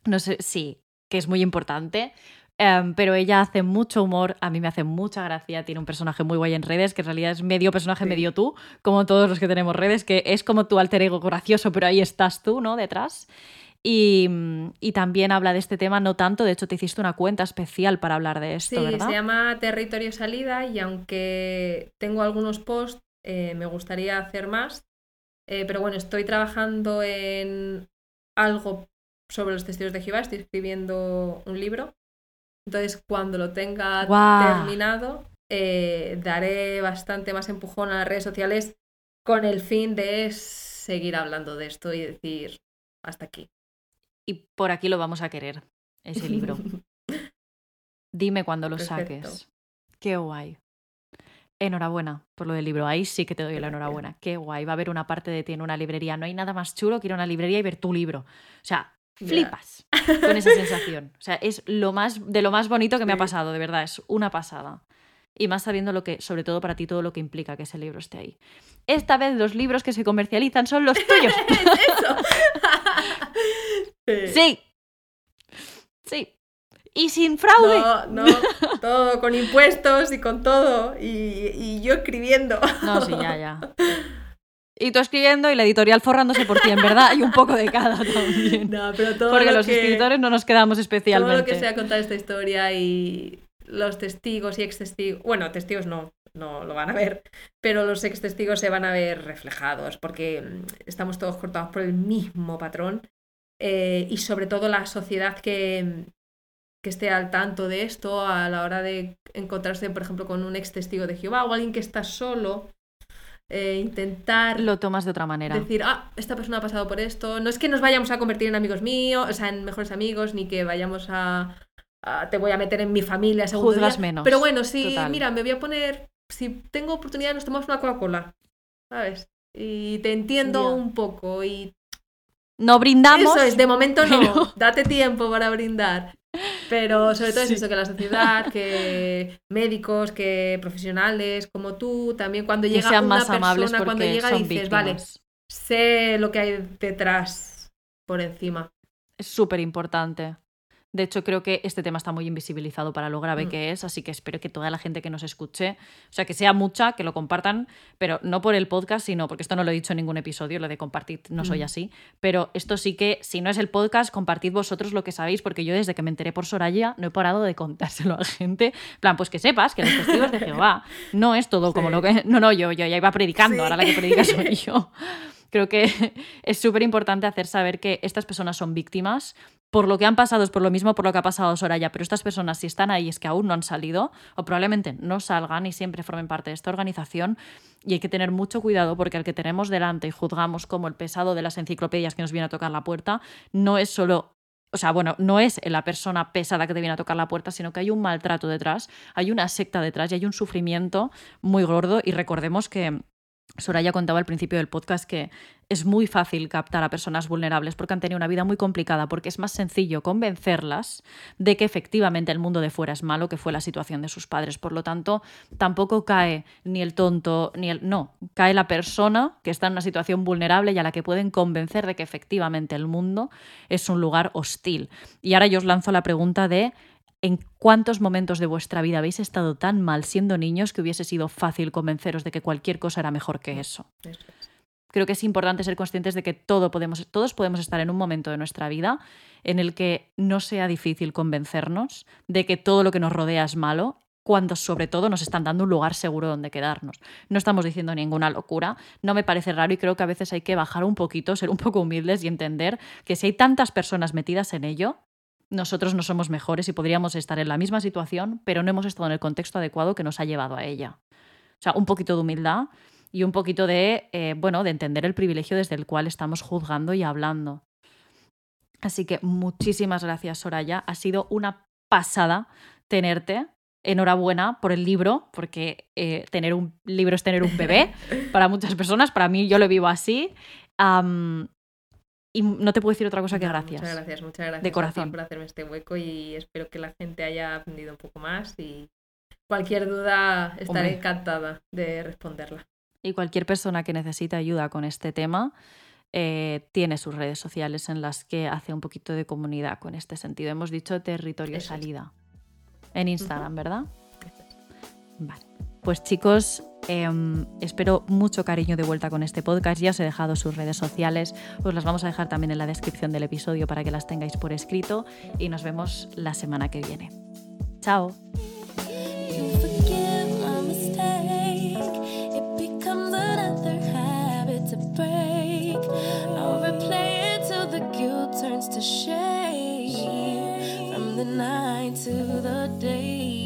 S1: no sé, sí, que es muy importante. Em, pero ella hace mucho humor, a mí me hace mucha gracia, tiene un personaje muy guay en redes, que en realidad es medio personaje,
S2: Sí.
S1: medio tú, como todos los que tenemos redes, que es como tu alter ego gracioso, pero ahí estás tú, ¿no? Detrás. Y, mm, y también habla de este tema, no tanto, de hecho te hiciste una cuenta especial para hablar de esto,
S2: Sí,
S1: ¿verdad?
S2: se llama Territorio Salida y aunque tengo algunos posts, eh, me gustaría hacer más. Eh, pero bueno, estoy trabajando en algo sobre los testigos de Jehová, estoy escribiendo un libro. Entonces, cuando lo tenga terminado, eh, daré bastante más empujón a las redes sociales con el fin de seguir hablando de esto y decir hasta aquí.
S1: Y por aquí lo vamos a querer, ese libro. <laughs> Dime cuando lo
S2: Perfecto.
S1: saques. Qué guay. Enhorabuena por lo del libro. Ahí sí que te doy la enhorabuena. Qué guay. Va a haber una parte de ti en una librería. No hay nada más chulo que ir a una librería y ver tu libro. O sea, Flipas con esa sensación. O sea, es lo más de lo más bonito que me ha pasado, de verdad. Es una pasada. y más sabiendo lo que, sobre todo para ti, todo lo que implica que ese libro esté ahí. Esta vez los libros que se comercializan son los <laughs> tuyos.
S2: ¿Es eso? <laughs>
S1: sí. Sí. Y sin fraude.
S2: No, no, todo con impuestos y con todo. Y, y yo escribiendo.
S1: No, sí, ya, ya. <laughs> Y tú escribiendo y la editorial forrándose por ti, en verdad, hay un poco de cada también.
S2: No, pero todo
S1: Porque
S2: lo
S1: los
S2: que,
S1: escritores no nos quedamos
S2: todo
S1: especialmente.
S2: lo que sea contar esta historia y los testigos y ex testigos, bueno, testigos no, no lo van a ver, pero los ex testigos se van a ver reflejados porque mm, estamos todos cortados por el mismo patrón eh, y sobre todo la sociedad que, que esté al tanto de esto a la hora de encontrarse, por ejemplo, con un ex testigo de Jehová o alguien que está solo, eh, intentar
S1: Lo tomas de otra manera.
S2: decir, ah, esta persona ha pasado por esto. No es que nos vayamos a convertir en amigos míos, o sea, en mejores amigos, ni que vayamos a, a- te voy a meter en mi familia. día.
S1: menos,
S2: Pero bueno, sí,
S1: total.
S2: mira, me voy a poner, si tengo oportunidad, nos tomamos una Coca-Cola, ¿sabes? Y te entiendo un poco y
S1: No brindamos.
S2: eso es, de momento no,
S1: pero- <laughs>
S2: date tiempo para brindar. Pero sobre todo
S1: Sí.
S2: es eso, que la sociedad, que médicos, que profesionales como tú, también cuando
S1: que
S2: llega
S1: sean
S2: una
S1: más
S2: persona, cuando llega dices,
S1: víctimas.
S2: vale, sé lo que hay detrás por encima.
S1: Es súper importante. De hecho, creo que este tema está muy invisibilizado para lo grave
S2: Mm.
S1: que es, así que espero que toda la gente que nos escuche, o sea, que sea mucha, que lo compartan, pero no por el podcast, sino porque esto no lo he dicho en ningún episodio, lo de compartir no soy
S2: Mm.
S1: así, pero esto sí que, si no es el podcast, compartid vosotros lo que sabéis, porque yo desde que me enteré por Soraya no he parado de contárselo a la gente. En plan, pues que sepas que los testigos de Jehová no es todo como lo que... No, no, yo, yo ya iba predicando,
S2: Sí.
S1: ahora la que predica soy yo. <laughs> Creo que <laughs> es súper importante hacer saber que estas personas son víctimas. Por lo que han pasado es por lo mismo por lo que ha pasado Soraya, pero estas personas si están ahí es que aún no han salido o probablemente no salgan y siempre formen parte de esta organización y hay que tener mucho cuidado porque el que tenemos delante y juzgamos como el pesado de las enciclopedias que nos viene a tocar la puerta no es solo o sea, bueno, no es la persona pesada que te viene a tocar la puerta, sino que hay un maltrato detrás, hay una secta detrás y hay un sufrimiento muy gordo. Y recordemos que Soraya contaba al principio del podcast que es muy fácil captar a personas vulnerables porque han tenido una vida muy complicada, porque es más sencillo convencerlas de que efectivamente el mundo de fuera es malo, que fue la situación de sus padres. Por lo tanto, tampoco cae ni el tonto ni el... No, cae la persona que está en una situación vulnerable y a la que pueden convencer de que efectivamente el mundo es un lugar hostil. Y ahora yo os lanzo la pregunta de... ¿En cuántos momentos de vuestra vida habéis estado tan mal siendo niños que hubiese sido fácil convenceros de que cualquier cosa era mejor que eso?
S2: Eso es.
S1: Creo que es importante ser conscientes de que todo podemos, todos podemos estar en un momento de nuestra vida en el que no sea difícil convencernos de que todo lo que nos rodea es malo, cuando sobre todo nos están dando un lugar seguro donde quedarnos. No estamos diciendo ninguna locura, no me parece raro y creo que a veces hay que bajar un poquito, ser un poco humildes y entender que si hay tantas personas metidas en ello, nosotros no somos mejores y podríamos estar en la misma situación, pero no hemos estado en el contexto adecuado que nos ha llevado a ella. O sea, un poquito de humildad y un poquito de, eh, bueno, de entender el privilegio desde el cual estamos juzgando y hablando. Así que muchísimas gracias, Soraya. Ha sido una pasada tenerte. Enhorabuena por el libro, porque eh, tener un libro es tener un bebé <laughs> para muchas personas. Para mí, yo lo vivo así. Y no te puedo decir otra cosa que gracias.
S2: Muchas gracias, muchas gracias
S1: De corazón.
S2: por hacerme este hueco y espero que la gente haya aprendido un poco más y cualquier duda estaré
S1: Hombre.
S2: encantada de responderla.
S1: Y cualquier persona que necesite ayuda con este tema eh, tiene sus redes sociales en las que hace un poquito de comunidad con este sentido. Hemos dicho territorio
S2: Eso es.
S1: salida. En Instagram, ¿verdad? Vale. Pues chicos, em, espero mucho cariño de vuelta con este podcast. Ya os he dejado sus redes sociales. Os las vamos a dejar también en la descripción del episodio para que las tengáis por escrito. Y nos vemos la semana que viene. Chao.
S3: Night to the day.